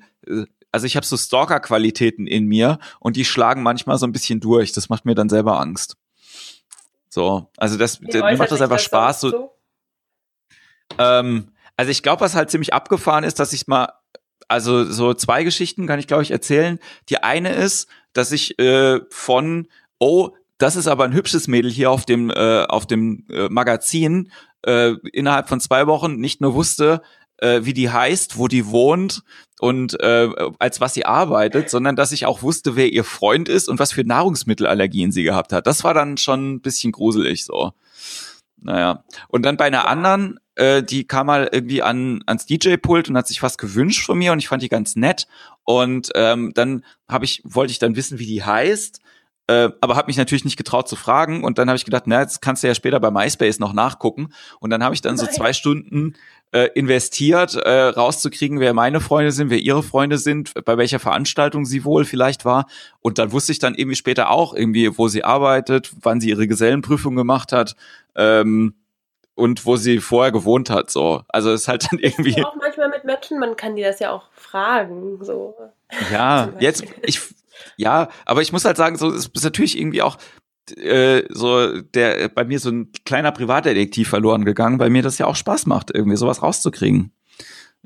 also ich habe so Stalker-Qualitäten in mir und die schlagen manchmal so ein bisschen durch. Das macht mir dann selber Angst. So, also das, Wie mir macht das einfach Spaß. sonst So, ähm, also ich glaube, was halt ziemlich abgefahren ist, dass ich mal, also so zwei Geschichten kann ich glaube ich erzählen. Die eine ist, dass ich äh, von, oh, das ist aber ein hübsches Mädel hier auf dem äh, auf dem äh, Magazin äh, innerhalb von zwei Wochen nicht nur wusste, äh, wie die heißt, wo die wohnt und äh, als was sie arbeitet, sondern dass ich auch wusste, wer ihr Freund ist und was für Nahrungsmittelallergien sie gehabt hat. Das war dann schon ein bisschen gruselig so. Naja. Und dann bei einer anderen, äh, die kam mal irgendwie an, ans DJ-Pult und hat sich was gewünscht von mir und ich fand die ganz nett. Und ähm, dann habe ich, wollte ich dann wissen, wie die heißt. Äh, aber habe mich natürlich nicht getraut zu fragen und dann habe ich gedacht, na, jetzt kannst du ja später bei MySpace noch nachgucken und dann habe ich dann so zwei Stunden äh, investiert, äh, rauszukriegen, wer meine Freunde sind, wer ihre Freunde sind, bei welcher Veranstaltung sie wohl vielleicht war und dann wusste ich dann irgendwie später auch irgendwie, wo sie arbeitet, wann sie ihre Gesellenprüfung gemacht hat ähm, und wo sie vorher gewohnt hat. So, also es ist halt dann irgendwie auch manchmal mit Menschen, man kann die das ja auch fragen. So. Ja, jetzt, ich, ja, aber ich muss halt sagen, so, es ist natürlich irgendwie auch, äh, so der bei mir so ein kleiner Privatdetektiv verloren gegangen, weil mir das ja auch Spaß macht, irgendwie sowas rauszukriegen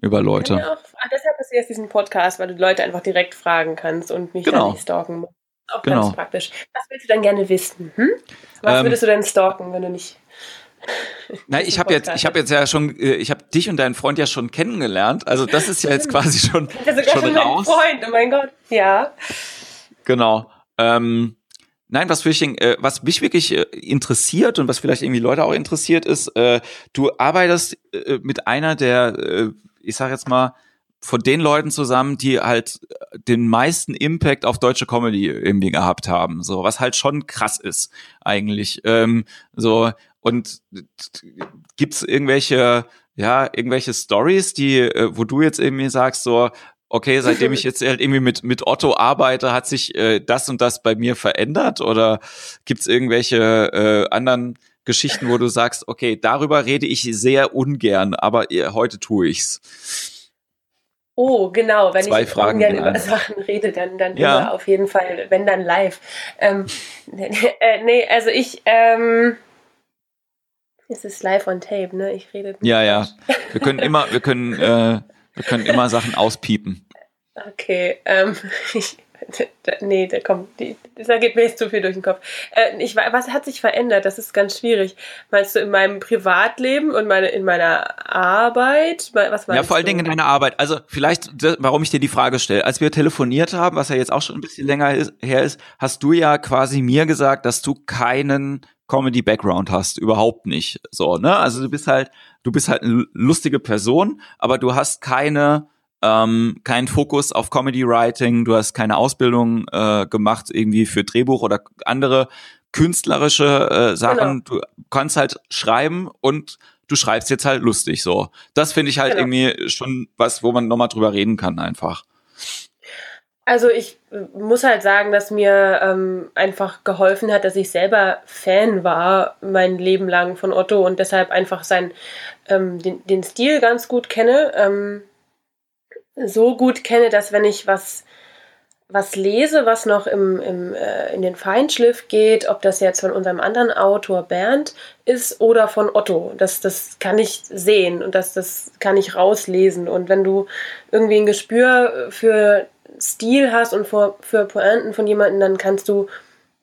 über Leute. Ja, auch, deshalb ist jetzt diesen Podcast, weil du Leute einfach direkt fragen kannst und mich genau. nicht stalken musst. Auch genau. ganz praktisch. Was willst du denn gerne wissen? Hm? Was Ähm, würdest du denn stalken, wenn du nicht. Na, ich habe jetzt, ich habe jetzt ja schon, äh, ich habe dich und deinen Freund ja schon kennengelernt. Also das ist ja jetzt quasi schon, Ja, sogar schon schon raus. Freund, oh mein Gott. Ja. Genau. Ähm, nein, was, mich, äh, was mich wirklich äh, interessiert und was vielleicht irgendwie Leute auch interessiert ist, äh, du arbeitest äh, mit einer der, äh, ich sag jetzt mal, von den Leuten zusammen, die halt äh, den meisten Impact auf deutsche Comedy irgendwie gehabt haben, so was halt schon krass ist eigentlich. Ähm, so und gibt's irgendwelche ja irgendwelche Stories, die wo du jetzt irgendwie sagst so okay, seitdem ich jetzt halt irgendwie mit, mit Otto arbeite, hat sich äh, das und das bei mir verändert? Oder gibt's irgendwelche äh, anderen Geschichten, wo du sagst, okay, darüber rede ich sehr ungern, aber heute tue ich's. Oh, genau. Wenn Zwei ich Fragen ungern über. Sachen rede, dann, dann Ja. auf jeden Fall, wenn dann live. Ähm, äh, nee, also ich, ähm, es ist live on tape, ne? Ich rede. Ja, ja. Wir können immer, wir können, äh, wir können immer Sachen auspiepen. Okay, ähm, ich, nee, da kommt, da geht mir jetzt zu viel durch den Kopf. Äh, ich, wa- was hat sich verändert? Das ist ganz schwierig. Meinst du in meinem Privatleben und meine, in meiner Arbeit? Was Ja, vor allen? Dingen in deiner Arbeit. Also vielleicht, warum ich dir die Frage stelle. Als wir telefoniert haben, was ja jetzt auch schon ein bisschen länger ist, her ist, hast du ja quasi mir gesagt, dass du keinen Comedy-Background hast, überhaupt nicht. So, ne? Also du bist halt, du bist halt eine lustige Person, aber du hast keine, ähm, keinen Fokus auf Comedy-Writing, du hast keine Ausbildung äh, gemacht irgendwie für Drehbuch oder andere künstlerische äh, Sachen. Du kannst halt schreiben und du schreibst jetzt halt lustig so. Das finde ich halt Genau. irgendwie schon was, wo man nochmal drüber reden kann einfach. Also ich äh, muss halt sagen, dass mir ähm, einfach geholfen hat, dass ich selber Fan war mein Leben lang von Otto und deshalb einfach sein, ähm, den, den Stil ganz gut kenne. Ähm, so gut kenne, dass wenn ich was, was lese, was noch im, im, äh, in den Feinschliff geht, ob das jetzt von unserem anderen Autor Bernd ist oder von Otto, das, das kann ich sehen und das, das kann ich rauslesen. Und wenn du irgendwie ein Gespür für Stil hast und für, für Pointen von jemandem, dann kannst du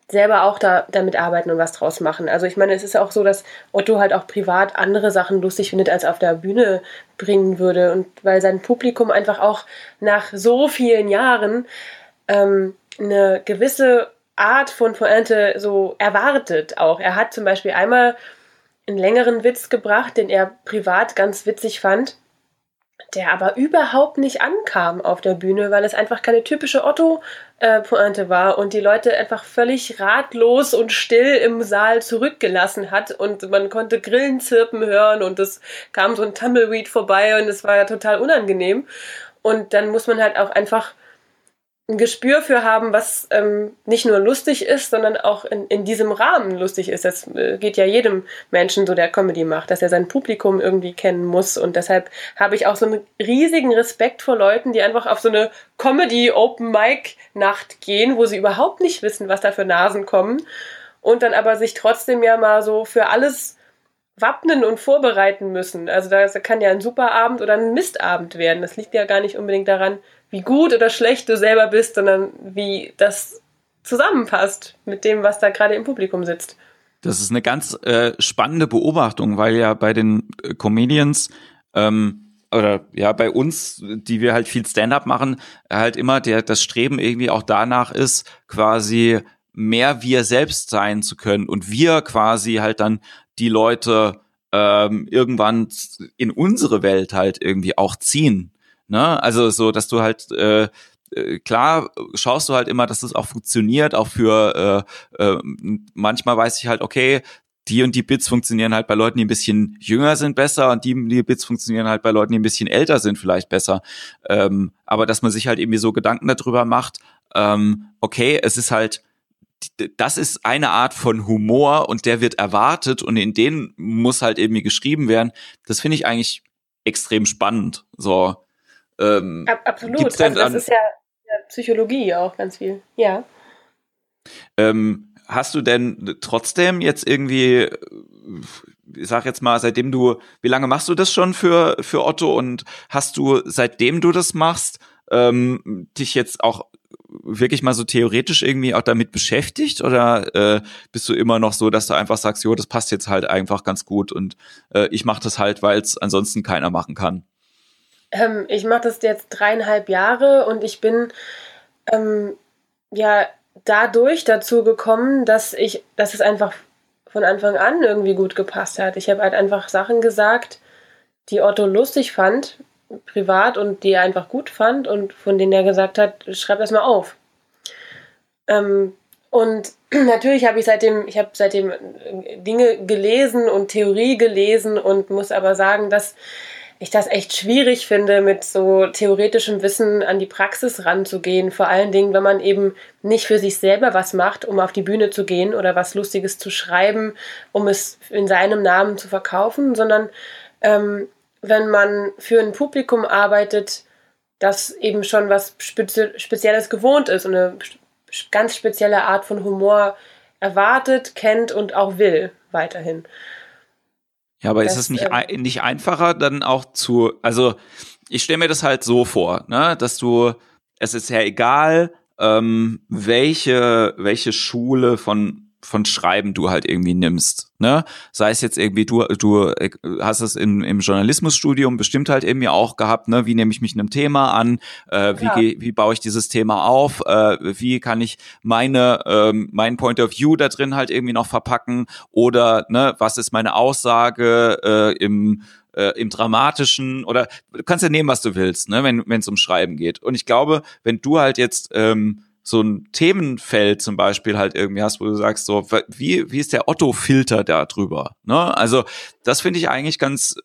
selber auch da, damit arbeiten und was draus machen. Also ich meine, es ist auch so, dass Otto halt auch privat andere Sachen lustig findet, als auf der Bühne bringen würde. Und weil sein Publikum einfach auch nach so vielen Jahren ähm, eine gewisse Art von Pointe so erwartet auch. Er hat zum Beispiel einmal einen längeren Witz gebracht, den er privat ganz witzig fand, der aber überhaupt nicht ankam auf der Bühne, weil es einfach keine typische Otto-Pointe war und die Leute einfach völlig ratlos und still im Saal zurückgelassen hat und man konnte Grillen zirpen hören und es kam so ein Tumbleweed vorbei und es war ja total unangenehm. Und dann muss man halt auch einfach ein Gespür für haben, was ähm, nicht nur lustig ist, sondern auch in, in diesem Rahmen lustig ist. Das äh, geht ja jedem Menschen so, der Comedy macht, dass er sein Publikum irgendwie kennen muss. Und deshalb habe ich auch so einen riesigen Respekt vor Leuten, die einfach auf so eine Comedy-Open-Mic-Nacht gehen, wo sie überhaupt nicht wissen, was da für Nasen kommen. Und dann aber sich trotzdem ja mal so für alles wappnen und vorbereiten müssen. Also das kann ja ein super Abend oder ein Mistabend werden. Das liegt ja gar nicht unbedingt daran, wie gut oder schlecht du selber bist, sondern wie das zusammenpasst mit dem, was da gerade im Publikum sitzt. Das ist eine ganz äh, spannende Beobachtung, weil ja bei den äh, Comedians ähm, oder ja bei uns, die wir halt viel Stand-up machen, halt immer der das Streben irgendwie auch danach ist, quasi mehr wir selbst sein zu können und wir quasi halt dann die Leute ähm, irgendwann in unsere Welt halt irgendwie auch ziehen. Ne? Also so, dass du halt äh, äh, klar schaust du halt immer, dass das auch funktioniert, auch für äh, äh, manchmal weiß ich halt, okay, die und die Bits funktionieren halt bei Leuten, die ein bisschen jünger sind, besser und die, die Bits funktionieren halt bei Leuten, die ein bisschen älter sind, vielleicht besser. Ähm, aber dass man sich halt irgendwie so Gedanken darüber macht, ähm, okay, es ist halt, das ist eine Art von Humor und der wird erwartet und in den muss halt irgendwie geschrieben werden. Das finde ich eigentlich extrem spannend. So, ähm, Ab, absolut. Also das ist ja, Psychologie auch ganz viel, ja. Ähm, hast du denn trotzdem jetzt irgendwie, ich sag jetzt mal, seitdem du, wie lange machst du das schon für, für Otto und hast du, seitdem du das machst, ähm, dich jetzt auch wirklich mal so theoretisch irgendwie auch damit beschäftigt oder äh, bist du immer noch so, dass du einfach sagst, jo, das passt jetzt halt einfach ganz gut und äh, ich mache das halt, weil es ansonsten keiner machen kann? Ähm, ich mache das jetzt dreieinhalb Jahre und ich bin ähm, ja dadurch dazu gekommen, dass ich, dass es einfach von Anfang an irgendwie gut gepasst hat. Ich habe halt einfach Sachen gesagt, die Otto lustig fand, privat und die er einfach gut fand und von denen er gesagt hat, schreib das mal auf. Ähm, und natürlich habe ich seitdem, ich habe seitdem Dinge gelesen und Theorie gelesen und muss aber sagen, dass ich das echt schwierig finde, mit so theoretischem Wissen an die Praxis ranzugehen. Vor allen Dingen, wenn man eben nicht für sich selber was macht, um auf die Bühne zu gehen oder was Lustiges zu schreiben, um es in seinem Namen zu verkaufen, sondern ähm, wenn man für ein Publikum arbeitet, das eben schon was Spezi Spezielles gewohnt ist und eine ganz spezielle Art von Humor erwartet, kennt und auch will weiterhin. Ja, aber das, ist es nicht, ähm, nicht einfacher, dann auch zu, also ich stelle mir das halt so vor, ne, dass du, es ist ja egal, ähm, welche, welche Schule von von Schreiben du halt irgendwie nimmst. Ne? Sei es jetzt irgendwie, du, du äh, hast es in, im Journalismusstudium bestimmt halt irgendwie auch gehabt, ne? wie nehme ich mich einem Thema an, äh, wie, ja. geh, wie baue ich dieses Thema auf, äh, wie kann ich meine, ähm, mein Point of View da drin halt irgendwie noch verpacken oder ne, was ist meine Aussage äh, im äh, im Dramatischen oder du kannst ja nehmen, was du willst, ne, wenn es um Schreiben geht. Und ich glaube, wenn du halt jetzt ähm, so ein Themenfeld zum Beispiel halt irgendwie hast, wo du sagst, so, wie, wie ist der Otto-Filter da drüber? Ne? Also, das finde ich eigentlich ganz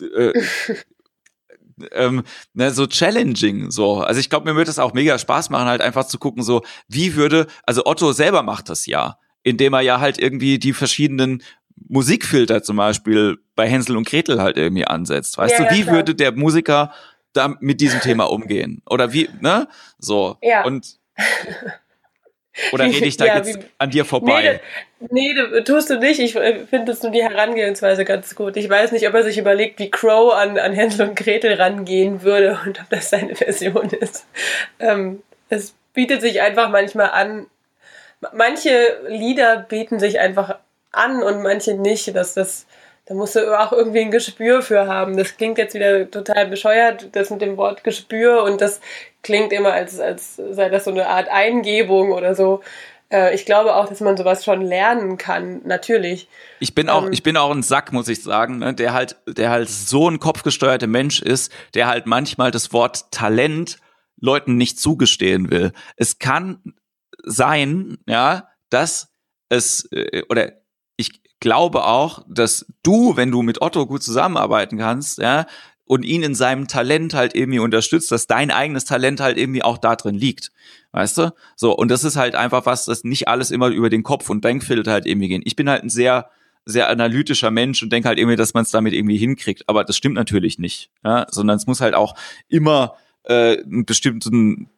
äh, ähm, ne, so challenging. So. Also ich glaube, mir würde es auch mega Spaß machen, halt einfach zu gucken, so, wie würde, also Otto selber macht das ja, indem er ja halt irgendwie die verschiedenen Musikfilter zum Beispiel bei Hänsel und Gretel halt irgendwie ansetzt. Weißt ja, du, wie ja, würde der Musiker da mit diesem Thema umgehen? Oder wie, ne? So. Ja. Und oder rede ich da ja, jetzt wie, an dir vorbei? Nee, nee, tust du nicht. Ich finde das nur die Herangehensweise ganz gut. Ich weiß nicht, ob er sich überlegt, wie Crow an, an Hänsel und Gretel rangehen würde und ob das seine Version ist. Ähm, es bietet sich einfach manchmal an. Manche Lieder bieten sich einfach an und manche nicht. Dass das da musst du auch irgendwie ein Gespür für haben. Das klingt jetzt wieder total bescheuert, das mit dem Wort Gespür und das klingt immer, als, als sei das so eine Art Eingebung oder so. Äh, ich glaube auch, dass man sowas schon lernen kann, natürlich. Ich bin auch, ähm, ich bin auch ein Sack, muss ich sagen, ne, der halt, der halt so ein kopfgesteuerter Mensch ist, der halt manchmal das Wort Talent Leuten nicht zugestehen will. Es kann sein, ja, dass es äh, oder glaube auch, dass du, wenn du mit Otto gut zusammenarbeiten kannst, ja, und ihn in seinem Talent halt irgendwie unterstützt, dass dein eigenes Talent halt irgendwie auch da drin liegt. Weißt du? So, und das ist halt einfach was, das nicht alles immer über den Kopf und Denkfilter halt irgendwie gehen. Ich bin halt ein sehr, sehr analytischer Mensch und denke halt irgendwie, dass man es damit irgendwie hinkriegt. Aber das stimmt natürlich nicht. Ja? Sondern es muss halt auch immer äh, einen bestimmten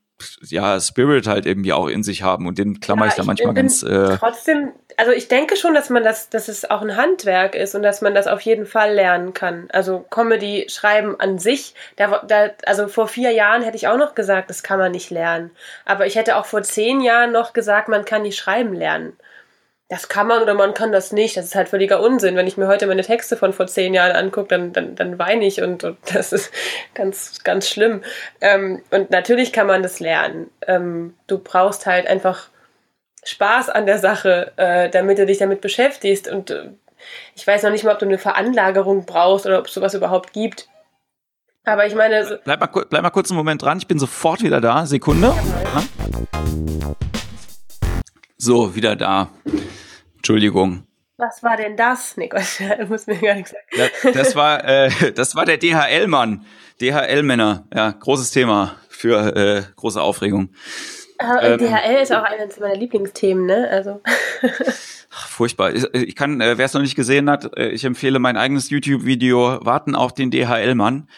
ja, Spirit halt irgendwie auch in sich haben und den klammer ja, ich da manchmal ganz. Äh, trotzdem, also ich denke schon, dass man das, dass es auch ein Handwerk ist und dass man das auf jeden Fall lernen kann. Also Comedy schreiben an sich, da, da, also vor vier Jahren hätte ich auch noch gesagt, das kann man nicht lernen. Aber ich hätte auch vor zehn Jahren noch gesagt, man kann nicht schreiben lernen das kann man oder man kann das nicht. Das ist halt völliger Unsinn. Wenn ich mir heute meine Texte von vor zehn Jahren angucke, dann, dann, dann weine ich und, und das ist ganz, ganz schlimm. Ähm, und natürlich kann man das lernen. Ähm, du brauchst halt einfach Spaß an der Sache, äh, damit du dich damit beschäftigst. Und äh, ich weiß noch nicht mal, ob du eine Veranlagerung brauchst oder ob es sowas überhaupt gibt. Aber ich meine. So bleib, mal, bleib mal kurz einen Moment dran. Ich bin sofort wieder da. Sekunde. Ja, so, wieder da. Entschuldigung. Was war denn das? Gott, muss mir gar nichts sagen. Das, das war, äh, das war der DHL-Mann. DHL-Männer. Ja, großes Thema für äh, große Aufregung. Äh, ähm, DHL ist auch eines meiner Lieblingsthemen, ne? Also. Furchtbar. Ich, ich kann, äh, wer es noch nicht gesehen hat, äh, ich empfehle mein eigenes YouTube-Video Warten auf den DHL-Mann.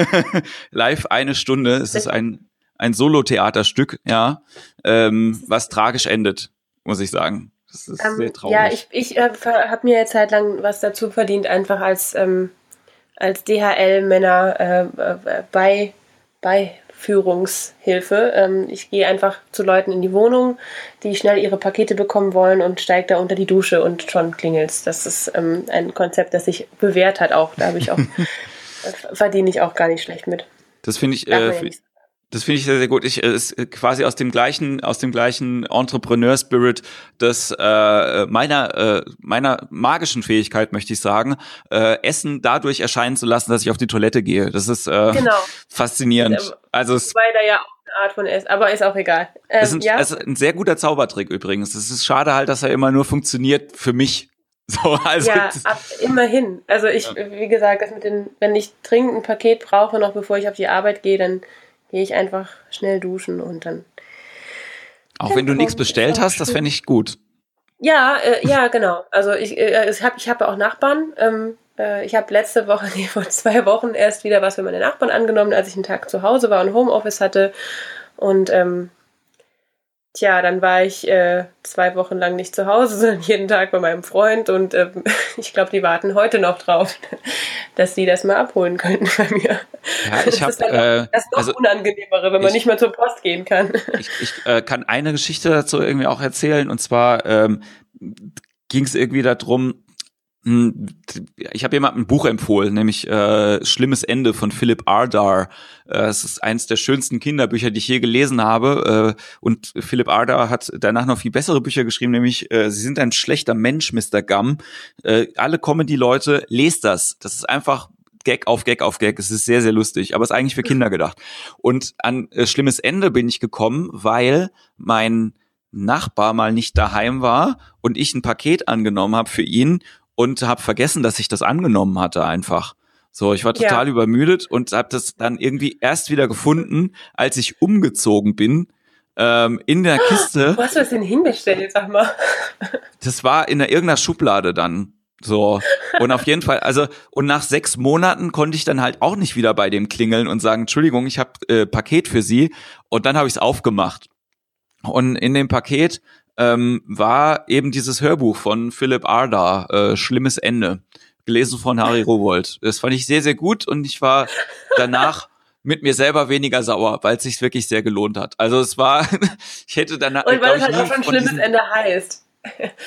Live eine Stunde. Es ist ein ein Solo-Theaterstück, ja, ähm, was tragisch endet, muss ich sagen. Das ist Ähm, sehr traurig. ja, ich, ich äh, habe mir jetzt halt lang was dazu verdient, einfach als, ähm, als DHL-Männer äh, äh, bei, Beiführungshilfe. Ähm, ich gehe einfach zu Leuten in die Wohnung, die schnell ihre Pakete bekommen wollen und steige da unter die Dusche und schon klingelt's. Das ist ähm, ein Konzept, das sich bewährt hat auch. Da habe ich auch, äh, verdiene ich auch gar nicht schlecht mit. das finde ich, äh, Das finde ich sehr, sehr gut. Ich äh, ist quasi aus dem gleichen, aus dem gleichen Entrepreneur-Spirit des äh, meiner äh, meiner magischen Fähigkeit, möchte ich sagen, äh, Essen dadurch erscheinen zu lassen, dass ich auf die Toilette gehe. Das ist äh, Genau. faszinierend. Ähm, Also es, Wobei da ja auch eine Art von ist, aber ist auch egal. Ähm, das ist, ja? das ist ein sehr guter Zaubertrick übrigens. Es ist schade halt, dass er immer nur funktioniert für mich. So, also ja, das- ab, immerhin. Also ich, wie gesagt, das mit den, wenn ich dringend ein Paket brauche, noch bevor ich auf die Arbeit gehe, dann gehe ich einfach schnell duschen und dann. auch wenn du nichts kommt, bestellt hast, das fände ich gut. Ja, äh, ja, genau. Also ich, äh, ich habe ich hab auch Nachbarn. Ähm, äh, ich habe letzte Woche, nee, vor zwei Wochen erst wieder was für meine Nachbarn angenommen, als ich einen Tag zu Hause war und Homeoffice hatte. Und ähm, tja, dann war ich äh, zwei Wochen lang nicht zu Hause, sondern jeden Tag bei meinem Freund. Und ähm, ich glaube, die warten heute noch drauf, dass sie das mal abholen könnten bei mir. Ja, Das ich habe ist dann äh, Das noch also unangenehmere, wenn man ich- nicht mehr zur Post gehen kann. ich, ich äh, kann eine Geschichte dazu irgendwie auch erzählen und zwar ähm, ging es irgendwie darum, ich habe jemandem ein Buch empfohlen, nämlich äh, Schlimmes Ende von Philip Ardar. Äh, Es ist eines der schönsten Kinderbücher, die ich je gelesen habe. Äh, und Philip Ardar hat danach noch viel bessere Bücher geschrieben, nämlich äh, Sie sind ein schlechter Mensch, Mr. Gum. Äh, alle Comedy-Leute, lest das. Das ist einfach Gag auf Gag auf Gag. Es ist sehr, sehr lustig, aber es ist eigentlich für Kinder gedacht. Und an äh, Schlimmes Ende bin ich gekommen, weil mein Nachbar mal nicht daheim war und ich ein Paket angenommen habe für ihn und habe vergessen, dass ich das angenommen hatte einfach. So, ich war Ja. total übermüdet und habe das dann irgendwie erst wieder gefunden, als ich umgezogen bin ähm, in der Kiste. Wo hast du das denn hingestellt, sag mal? Das war in der, irgendeiner Schublade dann. So. Und auf jeden Fall, also, und nach sechs Monaten konnte ich dann halt auch nicht wieder bei dem klingeln und sagen, Entschuldigung, ich habe äh, Paket für Sie. Und dann habe ich es aufgemacht. Und in dem Paket ähm, war eben dieses Hörbuch von Philipp Ardar, äh, Schlimmes Ende, gelesen von Harry Rowold. Das fand ich sehr, sehr gut und ich war danach mit mir selber weniger sauer, weil es sich wirklich sehr gelohnt hat. Also es war, ich hätte danach, Und weil es halt auch schon schlimmes Ende heißt.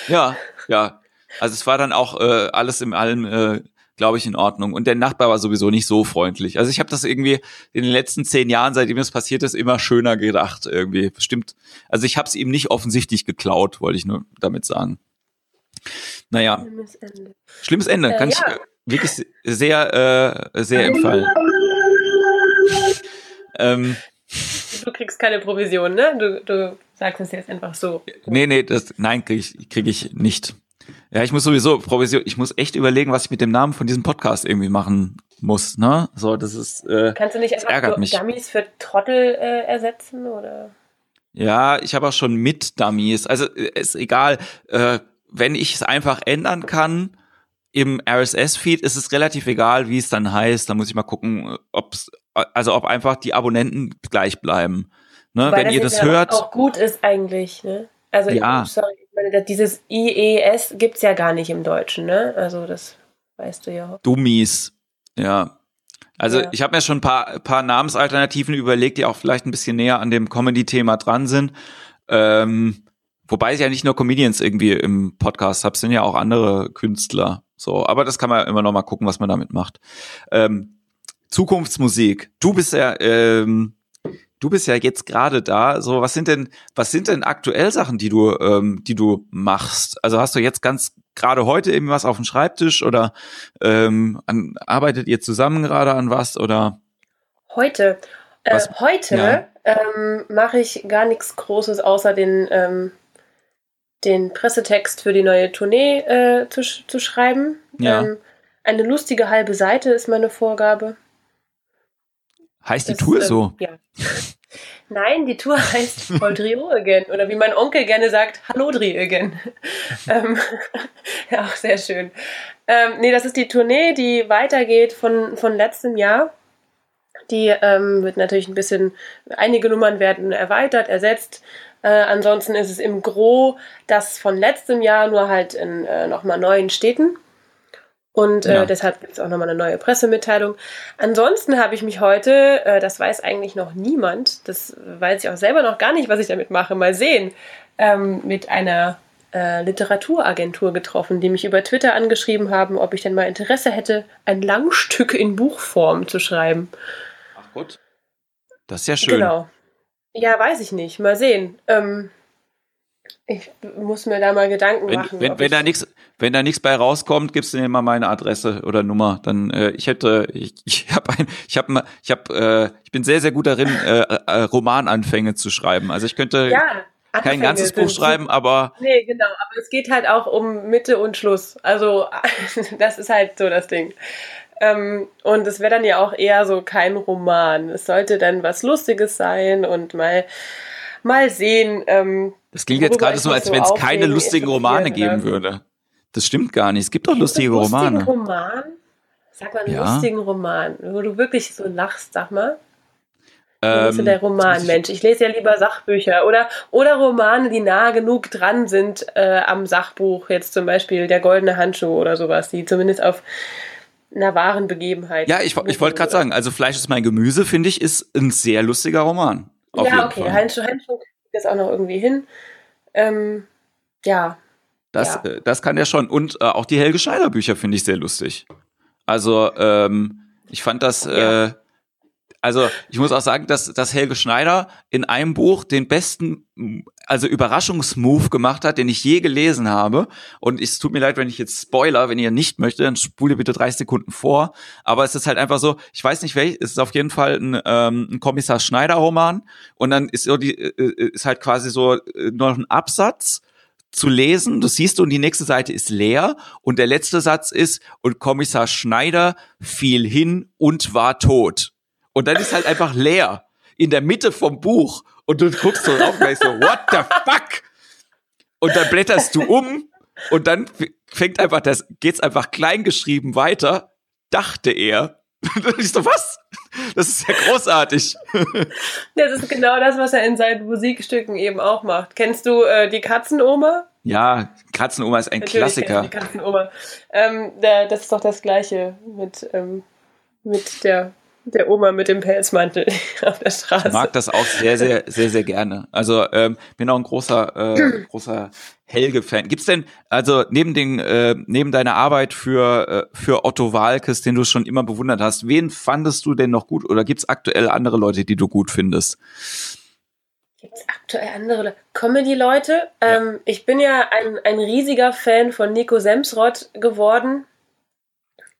ja, ja. Also es war dann auch äh, alles im allem, äh, glaube ich, in Ordnung. Und der Nachbar war sowieso nicht so freundlich. Also ich habe das irgendwie in den letzten zehn Jahren, seitdem das passiert ist, immer schöner gedacht irgendwie. Bestimmt. Also ich habe es ihm nicht offensichtlich geklaut, wollte ich nur damit sagen. Naja, Schlimmes Ende. schlimmes Ende. Äh, Kann ja. ich wirklich sehr, äh, sehr empfallen. ähm, Du kriegst keine Provision, ne? Du, du sagst es jetzt einfach so. Nee, nee, das, nein, kriege ich, krieg ich nicht. Ja, ich muss sowieso Provision, ich muss echt überlegen, was ich mit dem Namen von diesem Podcast irgendwie machen muss, ne? So, das ist, äh, Kannst du nicht Das einfach mich. Dummies für Trottel äh, ersetzen? Oder? ja, ich habe auch schon mit Dummies. Also, äh, ist egal, äh, wenn ich es einfach ändern kann, im RSS-Feed ist es relativ egal, wie es dann heißt. Da muss ich mal gucken, ob's, also ob einfach die Abonnenten gleich bleiben. Ne? Weil Wenn ihr jetzt das ja hört, auch gut ist eigentlich, ne? Also, Ja. sorry, meine, dieses IES gibt's ja gar nicht im Deutschen, ne? Also, das weißt du ja. Dummies. Ja. Also Ja. ich habe mir schon ein paar, paar Namensalternativen überlegt, die auch vielleicht ein bisschen näher an dem Comedy-Thema dran sind. Ähm, wobei ich ja nicht nur Comedians irgendwie im Podcast habe, sind ja auch andere Künstler. So, aber das kann man immer noch mal gucken, was man damit macht. Ähm, Zukunftsmusik. Du bist ja, ähm, du bist ja jetzt gerade da. So, was sind denn, was sind denn aktuell Sachen, die du, ähm, die du machst? Also hast du jetzt ganz gerade heute eben was auf dem Schreibtisch oder ähm, an, arbeitet ihr zusammen gerade an was oder? Heute, äh, heute ja. ähm, mache ich gar nichts Großes, außer den, ähm, den Pressetext für die neue Tournee äh, zu, zu schreiben. Ja. Ähm, eine lustige halbe Seite ist meine Vorgabe. Heißt die Das, Tour ähm, so? Ja. Nein, die Tour heißt Voldrio again. Oder wie mein Onkel gerne sagt, Hallodri again. ähm, ja, auch sehr schön. Ähm, nee, das ist die Tournee, die weitergeht von, von letztem Jahr. Die ähm, wird natürlich ein bisschen, einige Nummern werden erweitert, ersetzt. Äh, ansonsten ist es im Gro das von letztem Jahr, nur halt in äh, nochmal neuen Städten. Und äh, ja. deshalb gibt es auch nochmal eine neue Pressemitteilung. Ansonsten habe ich mich heute, äh, das weiß eigentlich noch niemand, das weiß ich auch selber noch gar nicht, was ich damit mache, mal sehen, ähm, mit einer äh, Literaturagentur getroffen, die mich über Twitter angeschrieben haben, ob ich denn mal Interesse hätte, ein Langstück in Buchform zu schreiben. Ach gut. Das ist ja schön. Genau. Ja, weiß ich nicht. Mal sehen. Ähm, ich muss mir da mal Gedanken wenn, machen. Wenn, wenn da nichts, wenn da nichts bei rauskommt, gibst du mir mal meine Adresse oder Nummer. Dann äh, ich hätte, ich, ich habe ein, ich habe, ich habe, äh, ich bin sehr sehr gut darin, äh, äh, Romananfänge zu schreiben. Also ich könnte ja, kein ganzes Buch schreiben, aber nee genau. Aber es geht halt auch um Mitte und Schluss. Also das ist halt so das Ding. Ähm, und es wäre dann ja auch eher so kein Roman. Es sollte dann was Lustiges sein und mal mal sehen. Ähm, das klingt jetzt gerade so, als wenn es keine lustigen Romane geben würde. Das stimmt gar nicht. Es gibt doch lustige gibt Romane. Lustigen Roman? Sag mal einen ja. lustigen Roman, wo du wirklich so lachst, sag mal. Ähm, bist du der Romanmensch. Ich lese ja lieber Sachbücher oder, oder Romane, die nah genug dran sind äh, am Sachbuch. Jetzt zum Beispiel Der goldene Handschuh oder sowas, die zumindest auf einer wahren Begebenheit. Ja, ich, ich wollte gerade sagen, also Fleisch ist mein Gemüse, finde ich, ist ein sehr lustiger Roman. Ja, okay. Handschuh, Handschuh kriegt das auch noch irgendwie hin. Ähm, ja, das, ja. äh, das kann er schon. Und äh, auch die Helge Schneider Bücher finde ich sehr lustig. Also ähm, ich fand das, ja. äh, also ich muss auch sagen, dass, dass Helge Schneider in einem Buch den besten, also Überraschungsmove gemacht hat, den ich je gelesen habe. Und es tut mir leid, wenn ich jetzt Spoiler, wenn ihr nicht möchtet, dann spule bitte 30 Sekunden vor. Aber es ist halt einfach so, ich weiß nicht welch, es ist auf jeden Fall ein, ähm, ein Kommissar Schneider Roman. Und dann ist so die, äh, äh ist halt quasi so äh, noch ein Absatz zu lesen. Du siehst, und die nächste Seite ist leer. Und der letzte Satz ist, und Kommissar Schneider fiel hin und war tot. Und dann ist halt einfach leer. In der Mitte vom Buch. Und du guckst so drauf und denkst so, what the fuck? Und dann blätterst du um und dann fängt einfach das, geht's einfach kleingeschrieben weiter, dachte er. Und ich so, was? Das ist ja großartig. Das ist genau das, was er in seinen Musikstücken eben auch macht. Kennst du äh, die Katzenoma? Ja, Katzenoma ist ein Natürlich Klassiker. Die Katzenoma. Ähm, das ist doch das Gleiche mit, ähm, mit der der Oma mit dem Pelzmantel auf der Straße. Ich mag das auch sehr, sehr, sehr, sehr gerne. Also ähm, bin auch ein großer, äh, großer Helge-Fan. Gibt's denn, also neben den, äh, neben deiner Arbeit für, äh, für Otto Walkes, den du schon immer bewundert hast, wen fandest du denn noch gut oder gibt's aktuell andere Leute, die du gut findest? Gibt's aktuell andere Comedy-Leute? Ja. Ähm, ich bin ja ein, ein riesiger Fan von Nico Semsrott geworden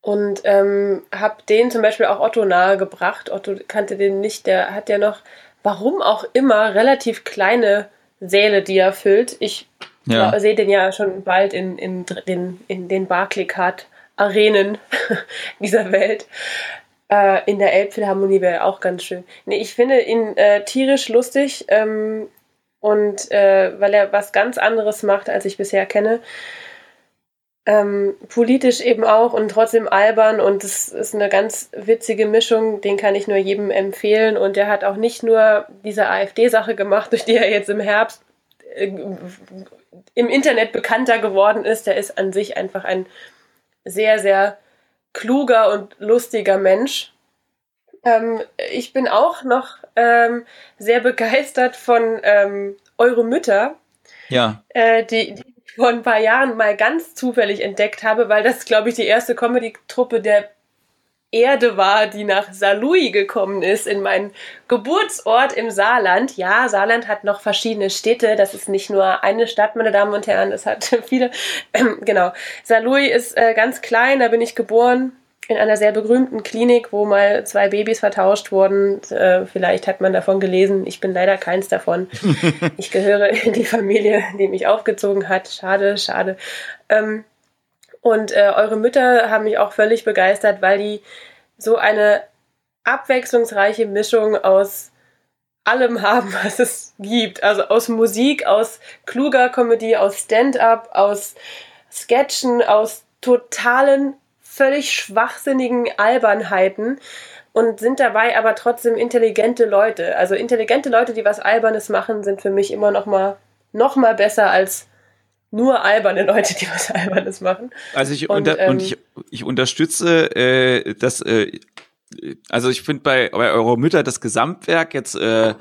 und ähm, habe den zum Beispiel auch Otto nahegebracht. Otto kannte den nicht, der hat ja noch, warum auch immer, relativ kleine Säle, die er füllt. Ich ja. sehe den ja schon bald in, in, in, in den Barclaycard-Arenen dieser Welt. Äh, in der Elbphilharmonie wäre auch ganz schön. Nee, ich finde ihn äh, tierisch lustig ähm, und äh, weil er was ganz anderes macht, als ich bisher kenne ähm, politisch eben auch und trotzdem albern und es ist eine ganz witzige Mischung, den kann ich nur jedem empfehlen und der hat auch nicht nur diese AfD-Sache gemacht, durch die er jetzt im Herbst äh, im Internet bekannter geworden ist, der ist an sich einfach ein sehr, sehr kluger und lustiger Mensch. Ähm, ich bin auch noch ähm, sehr begeistert von ähm, Eure Mütter. Ja. Äh, die, die vor ein paar Jahren mal ganz zufällig entdeckt habe, weil das, glaube ich, die erste Comedy-Truppe der Erde war, die nach Saarlouis gekommen ist, in meinen Geburtsort im Saarland. Ja, Saarland hat noch verschiedene Städte. Das ist nicht nur eine Stadt, meine Damen und Herren. Das hat viele. Ähm, genau. Saarlouis ist äh, ganz klein, da bin ich geboren in einer sehr berühmten Klinik, wo mal zwei Babys vertauscht wurden. Äh, vielleicht hat man davon gelesen. Ich bin leider keins davon. ich gehöre in die Familie, die mich aufgezogen hat. Schade, schade. Ähm, und äh, eure Mütter haben mich auch völlig begeistert, weil die so eine abwechslungsreiche Mischung aus allem haben, was es gibt. Also aus Musik, aus kluger Comedy, aus Stand-up, aus Sketchen, aus totalen völlig schwachsinnigen Albernheiten. und sind dabei aber trotzdem intelligente Leute. Also intelligente Leute, die was Albernes machen, sind für mich immer noch mal, noch mal besser als nur alberne Leute, die was Albernes machen. Also ich, und, unter, ähm, und ich, ich unterstütze äh, das, äh, also ich finde bei, bei Eure Mütter das Gesamtwerk jetzt äh,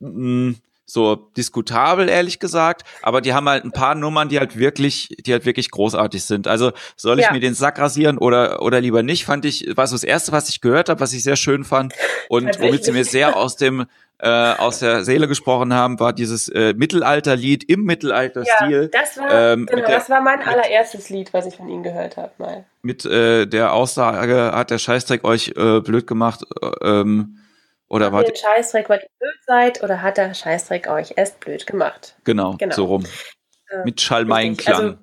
mh, so diskutabel, ehrlich gesagt. Aber die haben halt ein paar Nummern, die halt wirklich, die halt wirklich großartig sind. Also soll ich ja. mir den Sack rasieren oder, oder lieber nicht, fand ich, war so das erste, was ich gehört habe, was ich sehr schön fand. Und womit sie mir sehr aus dem, äh, aus der Seele gesprochen haben, war dieses äh, Mittelalterlied im Mittelalterstil. Ja, das war, ähm, genau, der, das war mein allererstes Lied, was ich von ihnen gehört habe mal. Mit äh, der Aussage hat der Scheißdreck euch äh, blöd gemacht. Äh, ähm, oder war den Scheißdreck, weil ihr blöd seid, oder hat der Scheißdreck euch erst blöd gemacht? Genau, genau. so rum. Äh, Mit Schalmeinklang. Also,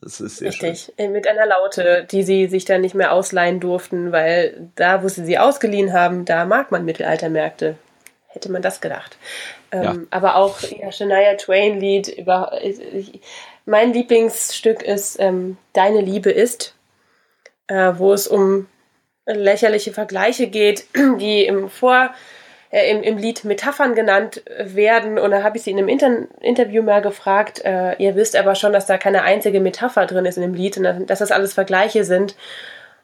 das ist sehr richtig, schön. mit einer Laute, die sie sich dann nicht mehr ausleihen durften, weil da, wo sie sie ausgeliehen haben, da mag man Mittelaltermärkte. Hätte man das gedacht. Ähm, ja. Aber auch ja, Shania Twain Lied über. Ich, mein Lieblingsstück ist ähm, Deine Liebe ist, äh, wo es um lächerliche Vergleiche geht, die im Vor äh, im, im Lied Metaphern genannt werden. Und da habe ich sie in einem Inter Interview mal gefragt, äh, ihr wisst aber schon, dass da keine einzige Metapher drin ist in dem Lied und dass das alles Vergleiche sind.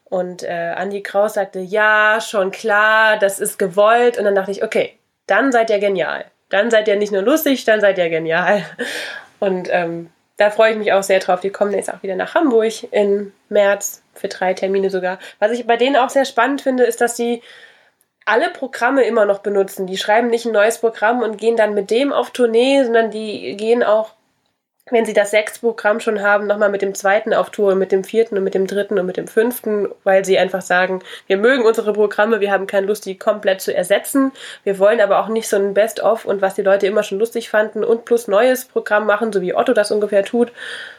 Und äh, Andy Kraus sagte, ja, schon klar, das ist gewollt. Und dann dachte ich, okay, dann seid ihr genial. Dann seid ihr nicht nur lustig, dann seid ihr genial. Und ähm, da freue ich mich auch sehr drauf. Die kommen jetzt auch wieder nach Hamburg im März für drei Termine sogar. Was ich bei denen auch sehr spannend finde, ist, dass sie alle Programme immer noch benutzen. Die schreiben nicht ein neues Programm und gehen dann mit dem auf Tournee, sondern die gehen auch wenn sie das Sechs-Programm schon haben, nochmal mit dem zweiten auf Tour, mit dem vierten und mit dem dritten und mit dem fünften, weil sie einfach sagen, wir mögen unsere Programme, wir haben keine Lust, die komplett zu ersetzen. Wir wollen aber auch nicht so ein Best-of und was die Leute immer schon lustig fanden und plus neues Programm machen, so wie Otto das ungefähr tut,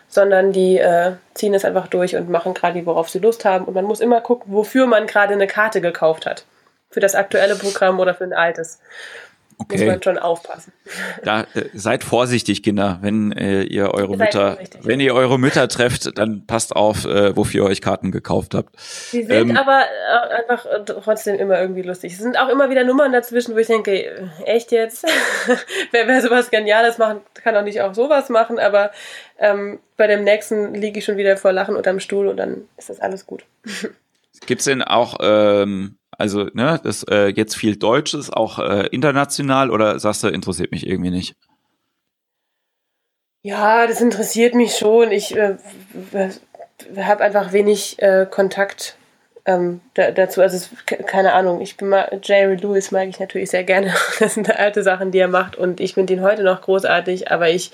sondern die äh, ziehen es einfach durch und machen gerade, worauf sie Lust haben. Und man muss immer gucken, wofür man gerade eine Karte gekauft hat. Für das aktuelle Programm oder für ein altes. Okay. Muss man schon aufpassen. Da, äh, seid vorsichtig, Kinder, wenn äh, ihr eure Mütter, wenn ihr eure Mütter trefft, dann passt auf, äh, wofür ihr euch Karten gekauft habt. Sie sind ähm, aber äh, einfach äh, trotzdem immer irgendwie lustig. Es sind auch immer wieder Nummern dazwischen, wo ich denke, äh, echt jetzt? wer, wer sowas Geniales machen, kann auch nicht auch sowas machen, aber ähm, bei dem nächsten liege ich schon wieder vor Lachen unterm Stuhl und dann ist das alles gut. Gibt's denn auch ähm, also, ne, das äh, jetzt viel Deutsches, auch äh, international, oder sagst du, interessiert mich irgendwie nicht? Ja, das interessiert mich schon. Ich äh, habe einfach wenig äh, Kontakt ähm, da, dazu. Also, es, keine Ahnung. Ich bin mal, Jerry Lewis mag ich natürlich sehr gerne. Das sind alte Sachen, die er macht und ich finde ihn heute noch großartig, aber ich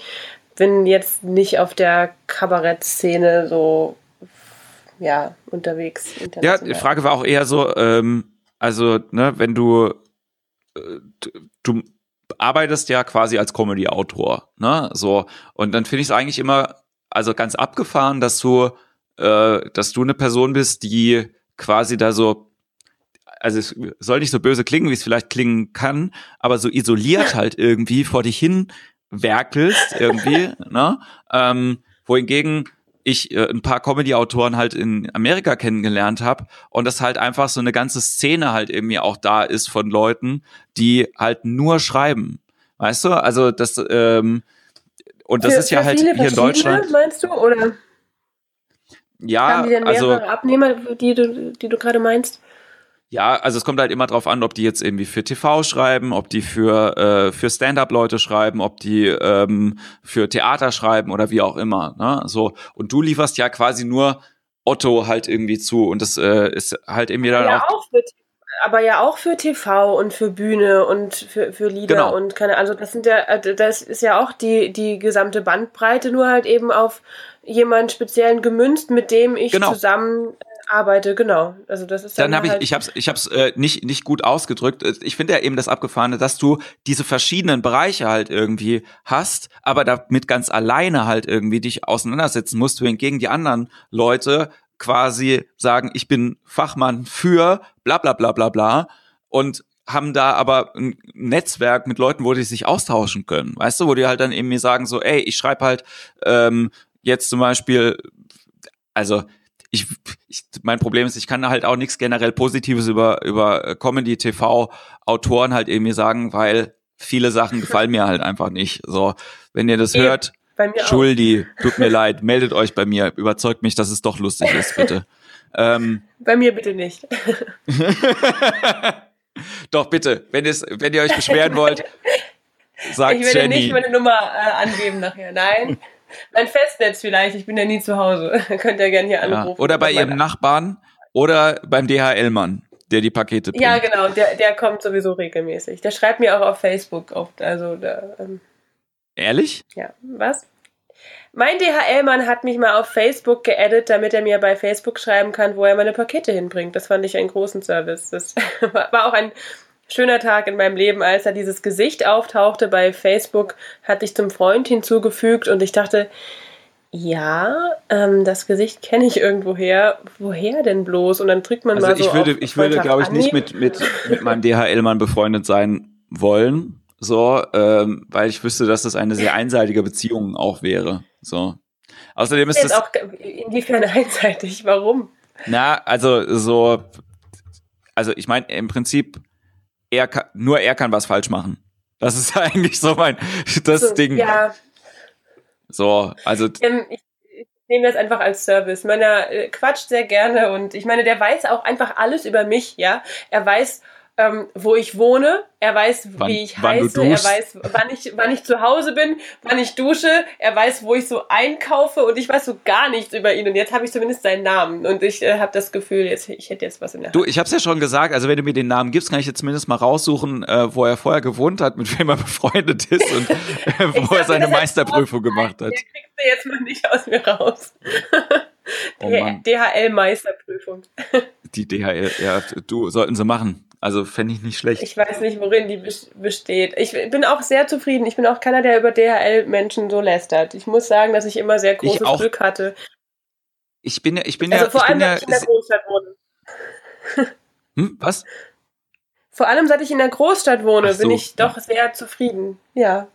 bin jetzt nicht auf der Kabarettszene so ja, unterwegs. Ja, die Frage war auch eher so, ähm, also, ne, wenn du, äh, du arbeitest ja quasi als Comedy-Autor, ne, so, und dann finde ich es eigentlich immer, also ganz abgefahren, dass du, äh, dass du eine Person bist, die quasi da so, also es soll nicht so böse klingen, wie es vielleicht klingen kann, aber so isoliert halt irgendwie vor dich hin werkelst irgendwie, ne, ähm, wohingegen ich äh, ein paar Comedy-Autoren halt in Amerika kennengelernt habe und das halt einfach so eine ganze Szene halt irgendwie auch da ist von Leuten, die halt nur schreiben. Weißt du? Also das ähm, und das für, ist ja halt hier in Deutschland. Meinst du oder? Ja, Haben die denn also mehrere also, Abnehmer, die du, die du gerade meinst? Ja, also es kommt halt immer drauf an, ob die jetzt irgendwie für TV schreiben, ob die für, äh, für Stand-up-Leute schreiben, ob die ähm, für Theater schreiben oder wie auch immer. Ne? So, und du lieferst ja quasi nur Otto halt irgendwie zu. Und das äh, ist halt irgendwie dann ja, auch. auch für, aber ja auch für TV und für Bühne und für, für Lieder genau. und keine, also das sind ja, äh, das ist ja auch die, die gesamte Bandbreite, nur halt eben auf jemanden speziellen gemünzt, mit dem ich genau. zusammen arbeite, genau. Also das ist dann, dann habe ich, halt ich habe ich habe es äh, nicht nicht gut ausgedrückt. Ich finde ja eben das abgefahrene, dass du diese verschiedenen Bereiche halt irgendwie hast, aber damit ganz alleine halt irgendwie dich auseinandersetzen musst, du hingegen die anderen Leute quasi sagen, ich bin Fachmann für bla bla bla bla bla und haben da aber ein Netzwerk mit Leuten, wo die sich austauschen können, weißt du, wo die halt dann eben mir sagen so, ey, ich schreibe halt ähm, jetzt zum Beispiel, also ich, ich, mein Problem ist, ich kann halt auch nichts generell Positives über, über Comedy-TV-Autoren halt irgendwie sagen, weil viele Sachen gefallen mir halt einfach nicht. So, wenn ihr das hört, Schuldi, tut mir leid, meldet euch bei mir, überzeugt mich, dass es doch lustig ist, bitte. Ähm, bei mir bitte nicht. doch, bitte, wenn, wenn ihr euch beschweren wollt, sagt Ich werde nicht meine Nummer äh, angeben nachher. Nein. Mein Festnetz vielleicht, ich bin ja nie zu Hause. Könnt ihr gerne hier anrufen. Ja. Oder bei ihrem Nachbarn oder beim DHL-Mann, der die Pakete bringt. Ja, genau, der, der kommt sowieso regelmäßig. Der schreibt mir auch auf Facebook oft. Also, der, ähm, Ehrlich? Ja, was? Mein DHL-Mann hat mich mal auf Facebook geaddet, damit er mir bei Facebook schreiben kann, wo er meine Pakete hinbringt. Das fand ich einen großen Service. Das war auch ein schöner Tag in meinem Leben, als da dieses Gesicht auftauchte bei Facebook, hatte ich zum Freund hinzugefügt und ich dachte, ja, ähm, das Gesicht kenne ich irgendwoher. Woher denn bloß? Und dann drückt man also mal so ich würde, ich würde, glaube ich, nicht mit, mit, mit meinem DHL-Mann befreundet sein wollen, so, ähm, weil ich wüsste, dass das eine sehr einseitige Beziehung auch wäre. So. Außerdem ist das. Auch inwiefern einseitig? Warum? Na, also so, also ich meine, im Prinzip, er kann, nur er kann was falsch machen. Das ist eigentlich so mein, das so, Ding. Ja. So, also. Ähm, ich, ich nehme das einfach als Service. Meiner äh, quatscht sehr gerne und ich meine, der weiß auch einfach alles über mich, ja. Er weiß, ähm, wo ich wohne, er weiß, wann, wie ich heiße, er weiß, wann ich, wann ich zu Hause bin, wann ich dusche, er weiß, wo ich so einkaufe. Und ich weiß so gar nichts über ihn. Und jetzt habe ich zumindest seinen Namen. Und ich äh, habe das Gefühl, jetzt, ich hätte jetzt was in der Hand. Du, ich habe es ja schon gesagt, also wenn du mir den Namen gibst, kann ich jetzt zumindest mal raussuchen, äh, wo er vorher gewohnt hat, mit wem er befreundet ist und äh, wo er seine Meisterprüfung gemacht hat. Der kriegst du jetzt mal nicht aus mir raus. Oh DHL-Meisterprüfung. Die DHL, ja, du, sollten sie machen. Also fände ich nicht schlecht. Ich weiß nicht, worin die besteht. Ich bin auch sehr zufrieden. Ich bin auch keiner, der über DHL-Menschen so lästert. Ich muss sagen, dass ich immer sehr großes Glück hatte. Ich bin ja, ich bin also ja, vor allem, ja, ich in der Großstadt wohne. Hm, was? Vor allem, seit ich in der Großstadt wohne, so, bin ich doch sehr zufrieden. Ja.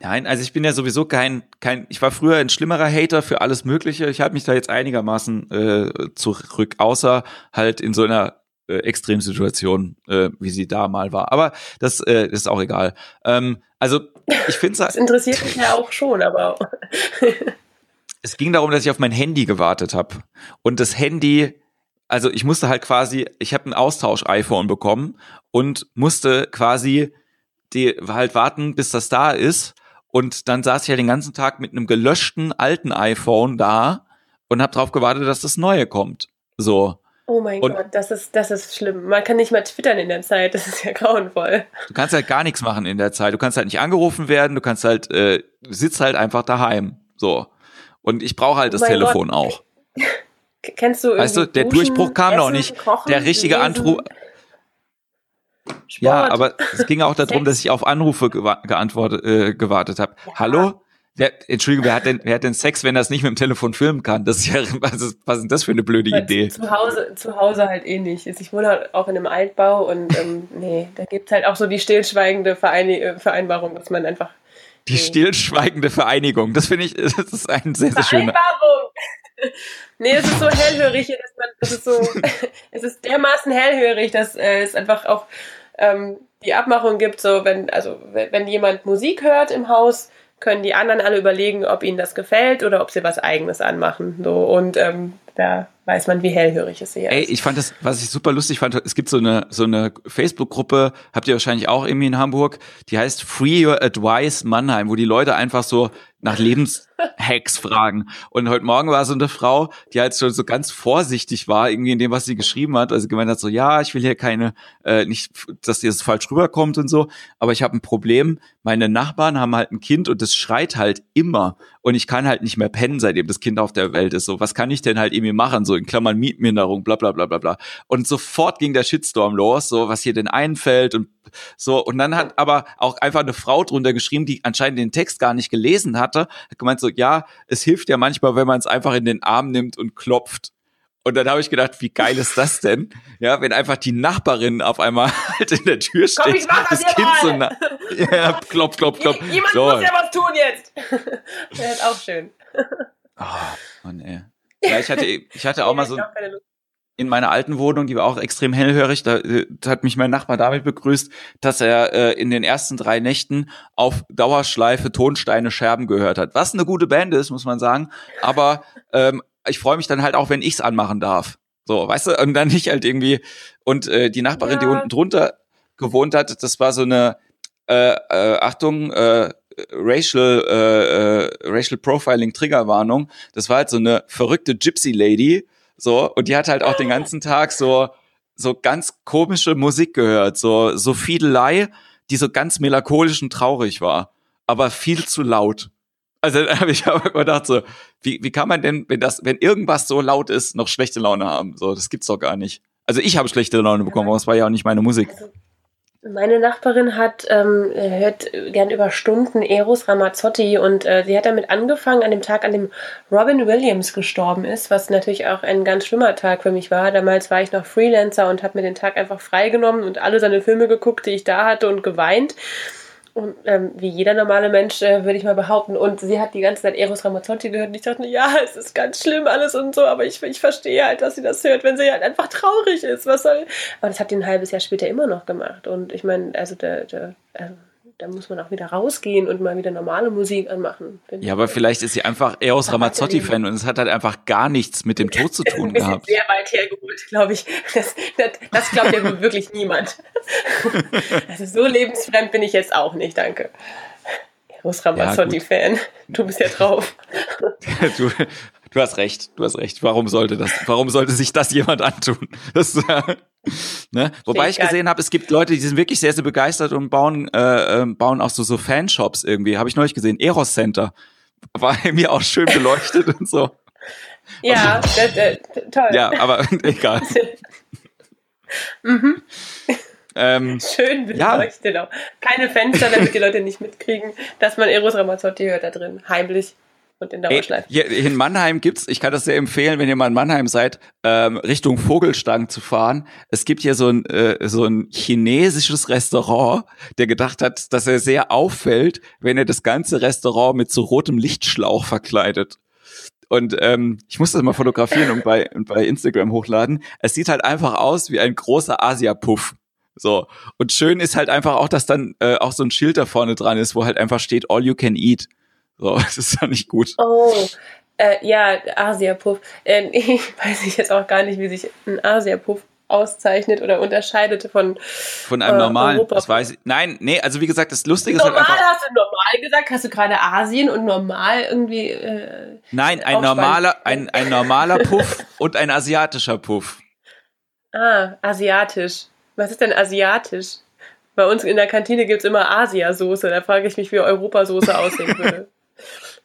Nein, also ich bin ja sowieso kein, kein, ich war früher ein schlimmerer Hater für alles Mögliche. Ich halte mich da jetzt einigermaßen äh, zurück, außer halt in so einer äh, Extremsituation, äh, wie sie da mal war. Aber das äh, ist auch egal. Ähm, also ich finde Das interessiert mich ja auch schon, aber. es ging darum, dass ich auf mein Handy gewartet habe. Und das Handy, also ich musste halt quasi, ich habe ein Austausch-iPhone bekommen und musste quasi die halt warten, bis das da ist. Und dann saß ich ja den ganzen Tag mit einem gelöschten alten iPhone da und habe darauf gewartet, dass das neue kommt. So. Oh mein und Gott, das ist, das ist schlimm. Man kann nicht mal twittern in der Zeit, das ist ja grauenvoll. Du kannst halt gar nichts machen in der Zeit. Du kannst halt nicht angerufen werden, du kannst halt, äh, sitzt halt einfach daheim. So. Und ich brauche halt oh das Telefon Gott. auch. Kennst du irgendwie Weißt du, der Duschen, Durchbruch kam Essen, noch nicht. Kochen, der richtige Anruf. Ja, aber es ging auch darum, dass ich auf Anrufe geantwortet, äh, gewartet habe. Ja. Hallo? Wer, Entschuldigung, wer hat, denn, wer hat denn Sex, wenn er es nicht mit dem Telefon filmen kann? Das ist ja, was ist, was ist das für eine blöde Weil Idee? Zu, Hause, zu Hause halt eh nicht. Ich wohne halt auch in einem Altbau und ähm, nee, da gibt's halt auch so die stillschweigende Vereini äh, Vereinbarung, dass man einfach. Die nee. stillschweigende Vereinigung, das finde ich, das ist ein sehr, sehr schöner. Vereinbarung! nee, es ist so hellhörig, dass man, das ist so, es ist dermaßen hellhörig, dass äh, es einfach auch ähm, die Abmachung gibt, so wenn, also wenn jemand Musik hört im Haus, können die anderen alle überlegen, ob ihnen das gefällt oder ob sie was Eigenes anmachen. So und ähm, da weiß man, wie hellhörig es hier Ey, ist. ich fand das, was ich super lustig fand, es gibt so eine so eine Facebook-Gruppe, habt ihr wahrscheinlich auch irgendwie in Hamburg, die heißt Free Your Advice Mannheim, wo die Leute einfach so nach Lebenshacks fragen. Und heute Morgen war so eine Frau, die halt schon so ganz vorsichtig war, irgendwie in dem, was sie geschrieben hat. Also gemeint hat so, ja, ich will hier keine, äh, nicht, dass dir das falsch rüberkommt und so, aber ich habe ein Problem. Meine Nachbarn haben halt ein Kind und das schreit halt immer. Und ich kann halt nicht mehr pennen, seitdem das Kind auf der Welt ist. So, was kann ich denn halt irgendwie machen? So in Klammern Mietminderung, bla bla bla bla bla. Und sofort ging der Shitstorm los, so was hier denn einfällt und so. Und dann hat aber auch einfach eine Frau drunter geschrieben, die anscheinend den Text gar nicht gelesen hatte, hat gemeint so, ja, es hilft ja manchmal, wenn man es einfach in den Arm nimmt und klopft. Und dann habe ich gedacht, wie geil ist das denn? Ja, wenn einfach die Nachbarin auf einmal halt in der Tür steht, Komm, ich mach das, das Kind so nah, ja, klopf, klopf, klopf. Jemand so. muss ja was tun jetzt. das ist auch schön. Oh, Mann, ey. Ja, ich hatte, ich hatte auch mal so in meiner alten Wohnung, die war auch extrem hellhörig, da, da hat mich mein Nachbar damit begrüßt, dass er äh, in den ersten drei Nächten auf Dauerschleife Tonsteine Scherben gehört hat. Was eine gute Band ist, muss man sagen. Aber ähm, ich freue mich dann halt auch, wenn ich's anmachen darf. So, weißt du, und dann nicht halt irgendwie. Und äh, die Nachbarin, ja. die unten drunter gewohnt hat, das war so eine äh, äh, Achtung, äh, Racial, äh, äh, Racial Profiling Triggerwarnung. Das war halt so eine verrückte Gypsy Lady, so, und die hat halt auch den ganzen Tag so, so ganz komische Musik gehört, so, so Fiedelei, die so ganz melancholisch und traurig war, aber viel zu laut. Also da habe ich aber gedacht so, wie, wie kann man denn, wenn das, wenn irgendwas so laut ist, noch schlechte Laune haben? So, das gibt's doch gar nicht. Also ich habe schlechte Laune bekommen, aber es war ja auch nicht meine Musik. Also meine Nachbarin hat ähm, hört gern über Stunden Eros Ramazzotti und äh, sie hat damit angefangen an dem Tag, an dem Robin Williams gestorben ist, was natürlich auch ein ganz schlimmer Tag für mich war. Damals war ich noch Freelancer und habe mir den Tag einfach freigenommen und alle seine Filme geguckt, die ich da hatte und geweint. Und, ähm, wie jeder normale Mensch, äh, würde ich mal behaupten. Und sie hat die ganze Zeit Eros Ramazzotti gehört und ich dachte, ja, es ist ganz schlimm alles und so, aber ich, ich verstehe halt, dass sie das hört, wenn sie halt einfach traurig ist. Was soll. Aber das hat die ein halbes Jahr später immer noch gemacht. Und ich meine, also der, der also da muss man auch wieder rausgehen und mal wieder normale Musik anmachen. Ja, aber vielleicht ist sie einfach eher aus Ramazzotti-Fan und es hat halt einfach gar nichts mit dem Tod zu tun gehabt. Sehr weit hergeholt, glaube ich. Das, das, das glaubt ja wirklich niemand. Also so lebensfremd bin ich jetzt auch nicht, danke. Eros Ramazzotti-Fan. Ja, du bist ja drauf. du, du hast recht, du hast recht. Warum sollte das, warum sollte sich das jemand antun? Das, äh, Ne? Wobei ich gesehen habe, es gibt Leute, die sind wirklich sehr, sehr begeistert und bauen, äh, ähm, bauen auch so, so Fanshops irgendwie. Habe ich neulich gesehen. Eros Center. War mir auch schön beleuchtet und so. Ja, das, äh, toll. Ja, aber egal. mhm. Ähm, Schön beleuchtet ja. auch. Keine Fenster, damit die Leute nicht mitkriegen, dass man Eros Ramazzotti hört da drin. Heimlich und in Dauerschleife. Hier in Mannheim gibt's, ich kann das sehr empfehlen, wenn ihr mal in Mannheim seid, ähm, Richtung Vogelstang zu fahren. Es gibt hier so ein, äh, so ein chinesisches Restaurant, der gedacht hat, dass er sehr auffällt, wenn er das ganze Restaurant mit so rotem Lichtschlauch verkleidet. Und ähm, ich muss das mal fotografieren und bei, und bei Instagram hochladen. Es sieht halt einfach aus wie ein großer Asia-Puff. So. Und schön ist halt einfach auch, dass dann äh, auch so ein Schild da vorne dran ist, wo halt einfach steht, all you can eat. So, das ist ja nicht gut. Oh, äh, ja, Asia-Puff. Äh, ich weiß ich jetzt auch gar nicht, wie sich ein Asia-Puff auszeichnet oder unterscheidet von von einem äh, normalen. Europa. Das weiß ich. Nein, nee, also wie gesagt, das Lustige normal ist halt einfach. hast du normal gesagt? Hast du gerade Asien und normal irgendwie? Äh, Nein, ein normaler, ein, ein normaler Puff und ein asiatischer Puff. Ah, asiatisch. Was ist denn asiatisch? Bei uns in der Kantine gibt's immer Asiasoße. Da frage ich mich, wie Europasoße aussehen würde.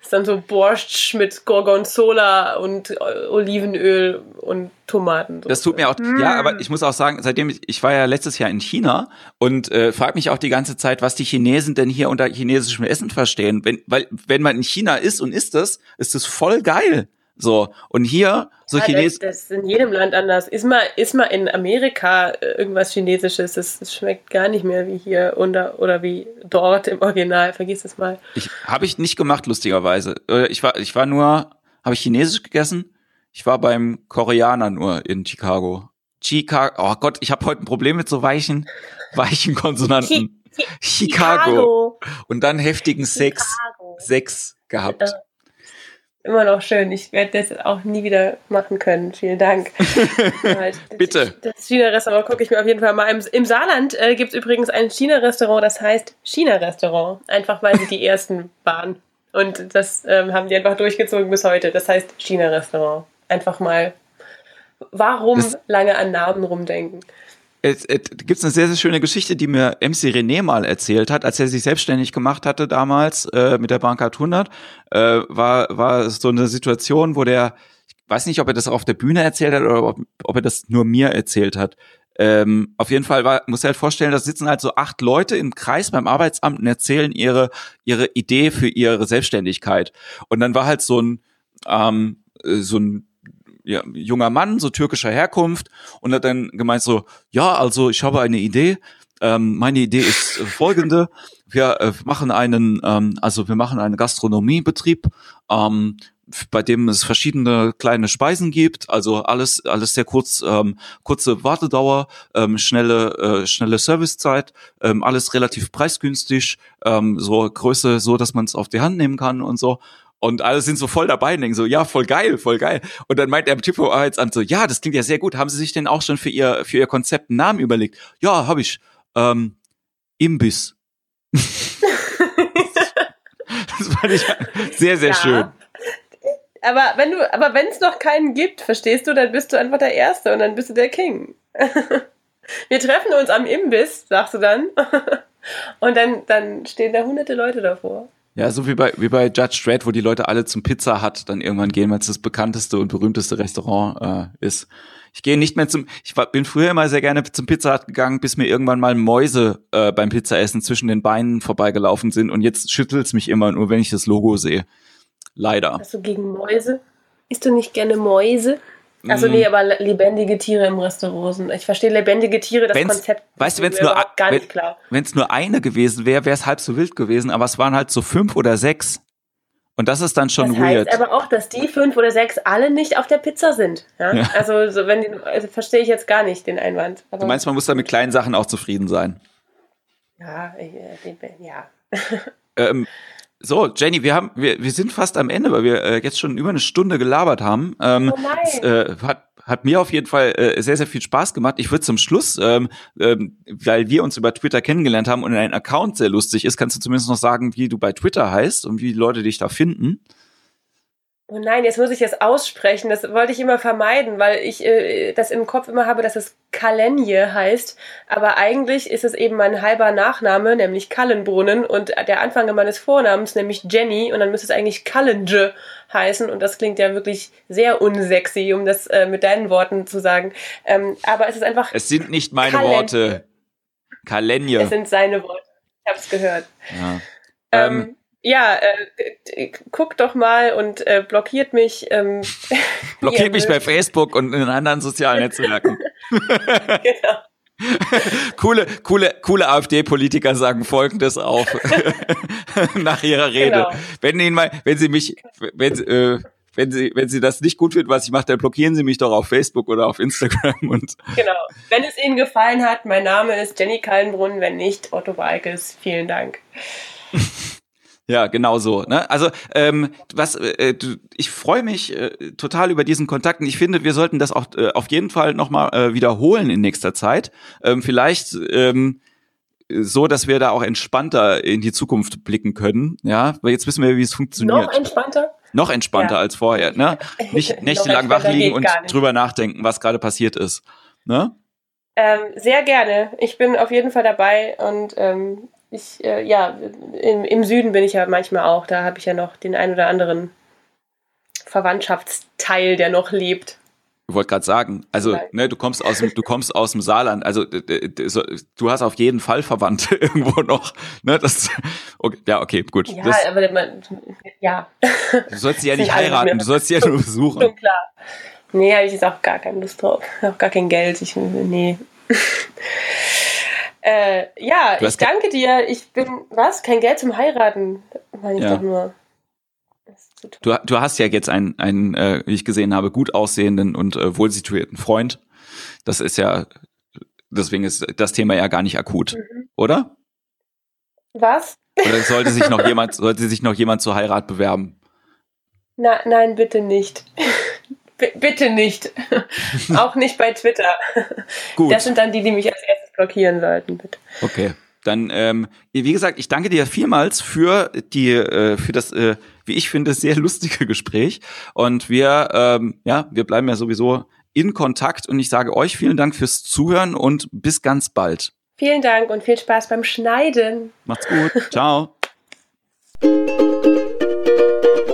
Ist dann so Borscht mit Gorgonzola und äh, Olivenöl und Tomaten. Das tut mir auch, mm. ja, aber ich muss auch sagen, seitdem ich, ich war ja letztes Jahr in China und äh, frage mich auch die ganze Zeit, was die Chinesen denn hier unter chinesischem Essen verstehen. Wenn, weil, wenn man in China ist und isst das, ist das voll geil. So, und hier, so ja, Chines. Das, das ist in jedem Land anders. Ist mal, ist mal in Amerika äh, irgendwas Chinesisches, das, das schmeckt gar nicht mehr wie hier oder, oder wie dort im Original. Vergiss es mal. Ich, Habe ich nicht gemacht, lustigerweise. Äh, ich war, ich war nur, habe ich Chinesisch gegessen? Ich war beim Koreaner nur in Chicago. Chicago, oh Gott, ich habe heute ein Problem mit so weichen, weichen Konsonanten. Chicago. Chicago. Und dann heftigen Sex, Sex gehabt. Immer noch schön. Ich werde das auch nie wieder machen können. Vielen Dank. Bitte. Das China-Restaurant gucke ich mir auf jeden Fall mal. Im, im Saarland äh, gibt es übrigens ein China-Restaurant, das heißt China-Restaurant. Einfach weil sie die ersten waren. Und das ähm, haben die einfach durchgezogen bis heute. Das heißt China-Restaurant. Einfach mal, warum das lange an Namen rumdenken? Es, es gibt eine sehr, sehr schöne Geschichte, die mir MC René mal erzählt hat, als er sich selbstständig gemacht hatte damals äh, mit der Bankart 100, äh, war, war so eine Situation, wo der, ich weiß nicht, ob er das auf der Bühne erzählt hat oder ob, ob er das nur mir erzählt hat. Ähm, auf jeden Fall war, muss er halt vorstellen, da sitzen halt so acht Leute im Kreis beim Arbeitsamt und erzählen ihre, ihre Idee für ihre Selbstständigkeit. Und dann war halt so ein, ähm, so ein ja, junger Mann, so türkischer Herkunft, und hat dann gemeint so, ja, also ich habe eine Idee. Ähm, meine Idee ist folgende: Wir äh, machen einen, ähm, also wir machen einen Gastronomiebetrieb. Ähm, bei dem es verschiedene kleine Speisen gibt, also alles alles sehr kurz, ähm, kurze Wartedauer, ähm, schnelle äh, schnelle Servicezeit, ähm, alles relativ preisgünstig, ähm, so Größe, so dass man es auf die Hand nehmen kann und so. Und alle sind so voll dabei und denken so, ja, voll geil, voll geil. Und dann meint der Typ vom Arbeitsamt so, ja, das klingt ja sehr gut. Haben Sie sich denn auch schon für Ihr, für Ihr Konzept einen Namen überlegt? Ja, habe ich. Ähm, Imbiss. das fand ich sehr, sehr ja. schön. Aber wenn du, aber wenn es noch keinen gibt, verstehst du, dann bist du einfach der Erste und dann bist du der King. Wir treffen uns am Imbiss, sagst du dann. Und dann, dann stehen da hunderte Leute davor. Ja, so wie bei, wie bei Judge Dredd, wo die Leute alle zum Pizza hat, dann irgendwann gehen, weil es das bekannteste und berühmteste Restaurant äh, ist. Ich gehe nicht mehr zum, ich war, bin früher immer sehr gerne zum Pizza Hut gegangen, bis mir irgendwann mal Mäuse äh, beim Pizzaessen zwischen den Beinen vorbeigelaufen sind und jetzt schüttelt's mich immer nur, wenn ich das Logo sehe. Leider. Hast du gegen Mäuse? Isst du nicht gerne Mäuse? Also nee, mm. aber lebendige Tiere im Restaurant sind. Ich verstehe lebendige Tiere, das wenn's, Konzept. Weißt du, wenn es nur gar nicht klar. Wenn es nur eine gewesen wäre, wäre es halb so wild gewesen, aber es waren halt so fünf oder sechs. Und das ist dann schon das weird. Heißt aber auch, dass die fünf oder sechs alle nicht auf der Pizza sind. Ja? ja. Also, so wenn also verstehe ich jetzt gar nicht den Einwand. Aber du meinst, man muss da mit kleinen Sachen auch zufrieden sein? Ja, ich, äh, ja. ähm, so, Jenny, wir haben, wir, wir sind fast am Ende, weil wir äh, jetzt schon über eine Stunde gelabert haben. Ähm, oh nein. Es, äh, hat, hat mir auf jeden Fall äh, sehr, sehr viel Spaß gemacht. Ich würde zum Schluss, ähm, ähm, weil wir uns über Twitter kennengelernt haben und dein Account sehr lustig ist, kannst du zumindest noch sagen, wie du bei Twitter heißt und wie die Leute dich da finden. Oh nein, jetzt muss ich das aussprechen. Das wollte ich immer vermeiden, weil ich äh, das im Kopf immer habe, dass es Kalenje heißt. Aber eigentlich ist es eben mein halber Nachname, nämlich Kallenbrunnen und der Anfang meines Vornamens, nämlich Jenny. Und dann müsste es eigentlich Kallenje heißen. Und das klingt ja wirklich sehr unsexy, um das äh, mit deinen Worten zu sagen. Ähm, aber es ist einfach. Es sind nicht meine Kalenje. Worte. Kalenje. Es sind seine Worte. Ich habe es gehört. Ja. Ähm, ähm ja, äh, guckt doch mal und äh, blockiert mich. Ähm, blockiert mich bei Facebook und in anderen sozialen Netzwerken. genau. coole, coole, coole AfD-Politiker sagen Folgendes auch nach ihrer Rede. Genau. Wenn ihnen mal, wenn sie mich, wenn, äh, wenn sie, wenn sie das nicht gut finden, was ich mache, dann blockieren sie mich doch auf Facebook oder auf Instagram und. Genau. Wenn es Ihnen gefallen hat, mein Name ist Jenny Kallenbrunn, wenn nicht, Otto Walkes. Vielen Dank. Ja, genau so. Ne? Also ähm, was, äh, du, ich freue mich äh, total über diesen Kontakt und ich finde, wir sollten das auch äh, auf jeden Fall nochmal äh, wiederholen in nächster Zeit. Ähm, vielleicht ähm, so, dass wir da auch entspannter in die Zukunft blicken können. Ja, weil jetzt wissen wir, wie es funktioniert. Noch entspannter? Noch entspannter ja. als vorher. Ne? Nicht nächtelang wach liegen und drüber nachdenken, was gerade passiert ist. Ne? Ähm, sehr gerne. Ich bin auf jeden Fall dabei und ähm, ich, äh, ja, im, im Süden bin ich ja manchmal auch. Da habe ich ja noch den ein oder anderen Verwandtschaftsteil, der noch lebt. Ich wollte gerade sagen, also ne, du kommst aus dem, du kommst aus dem Saarland, also du hast auf jeden Fall Verwandte irgendwo noch. Ne, das, okay, ja, okay, gut. Ja, das, aber man, ja. Du sollst sie ja nicht heiraten, du sollst sie ja nur besuchen. Schon klar. Nee, habe ich jetzt auch gar keine Lust drauf. Auch gar kein Geld. Ich, nee. Äh, ja, ich danke dir. Ich bin, was? Kein Geld zum Heiraten, meine ich ja. doch nur. Du, du hast ja jetzt einen, einen äh, wie ich gesehen habe, gut aussehenden und äh, wohlsituierten Freund. Das ist ja, deswegen ist das Thema ja gar nicht akut, mhm. oder? Was? Oder sollte sich noch jemand, sollte sich noch jemand zur Heirat bewerben? Na, nein, bitte nicht. B bitte nicht. Auch nicht bei Twitter. Gut. Das sind dann die, die mich als erstes blockieren sollten, bitte. Okay. Dann, ähm, wie gesagt, ich danke dir vielmals für die, äh, für das, äh, wie ich finde, sehr lustige Gespräch. Und wir, ähm, ja, wir bleiben ja sowieso in Kontakt. Und ich sage euch vielen Dank fürs Zuhören und bis ganz bald. Vielen Dank und viel Spaß beim Schneiden. Macht's gut. Ciao.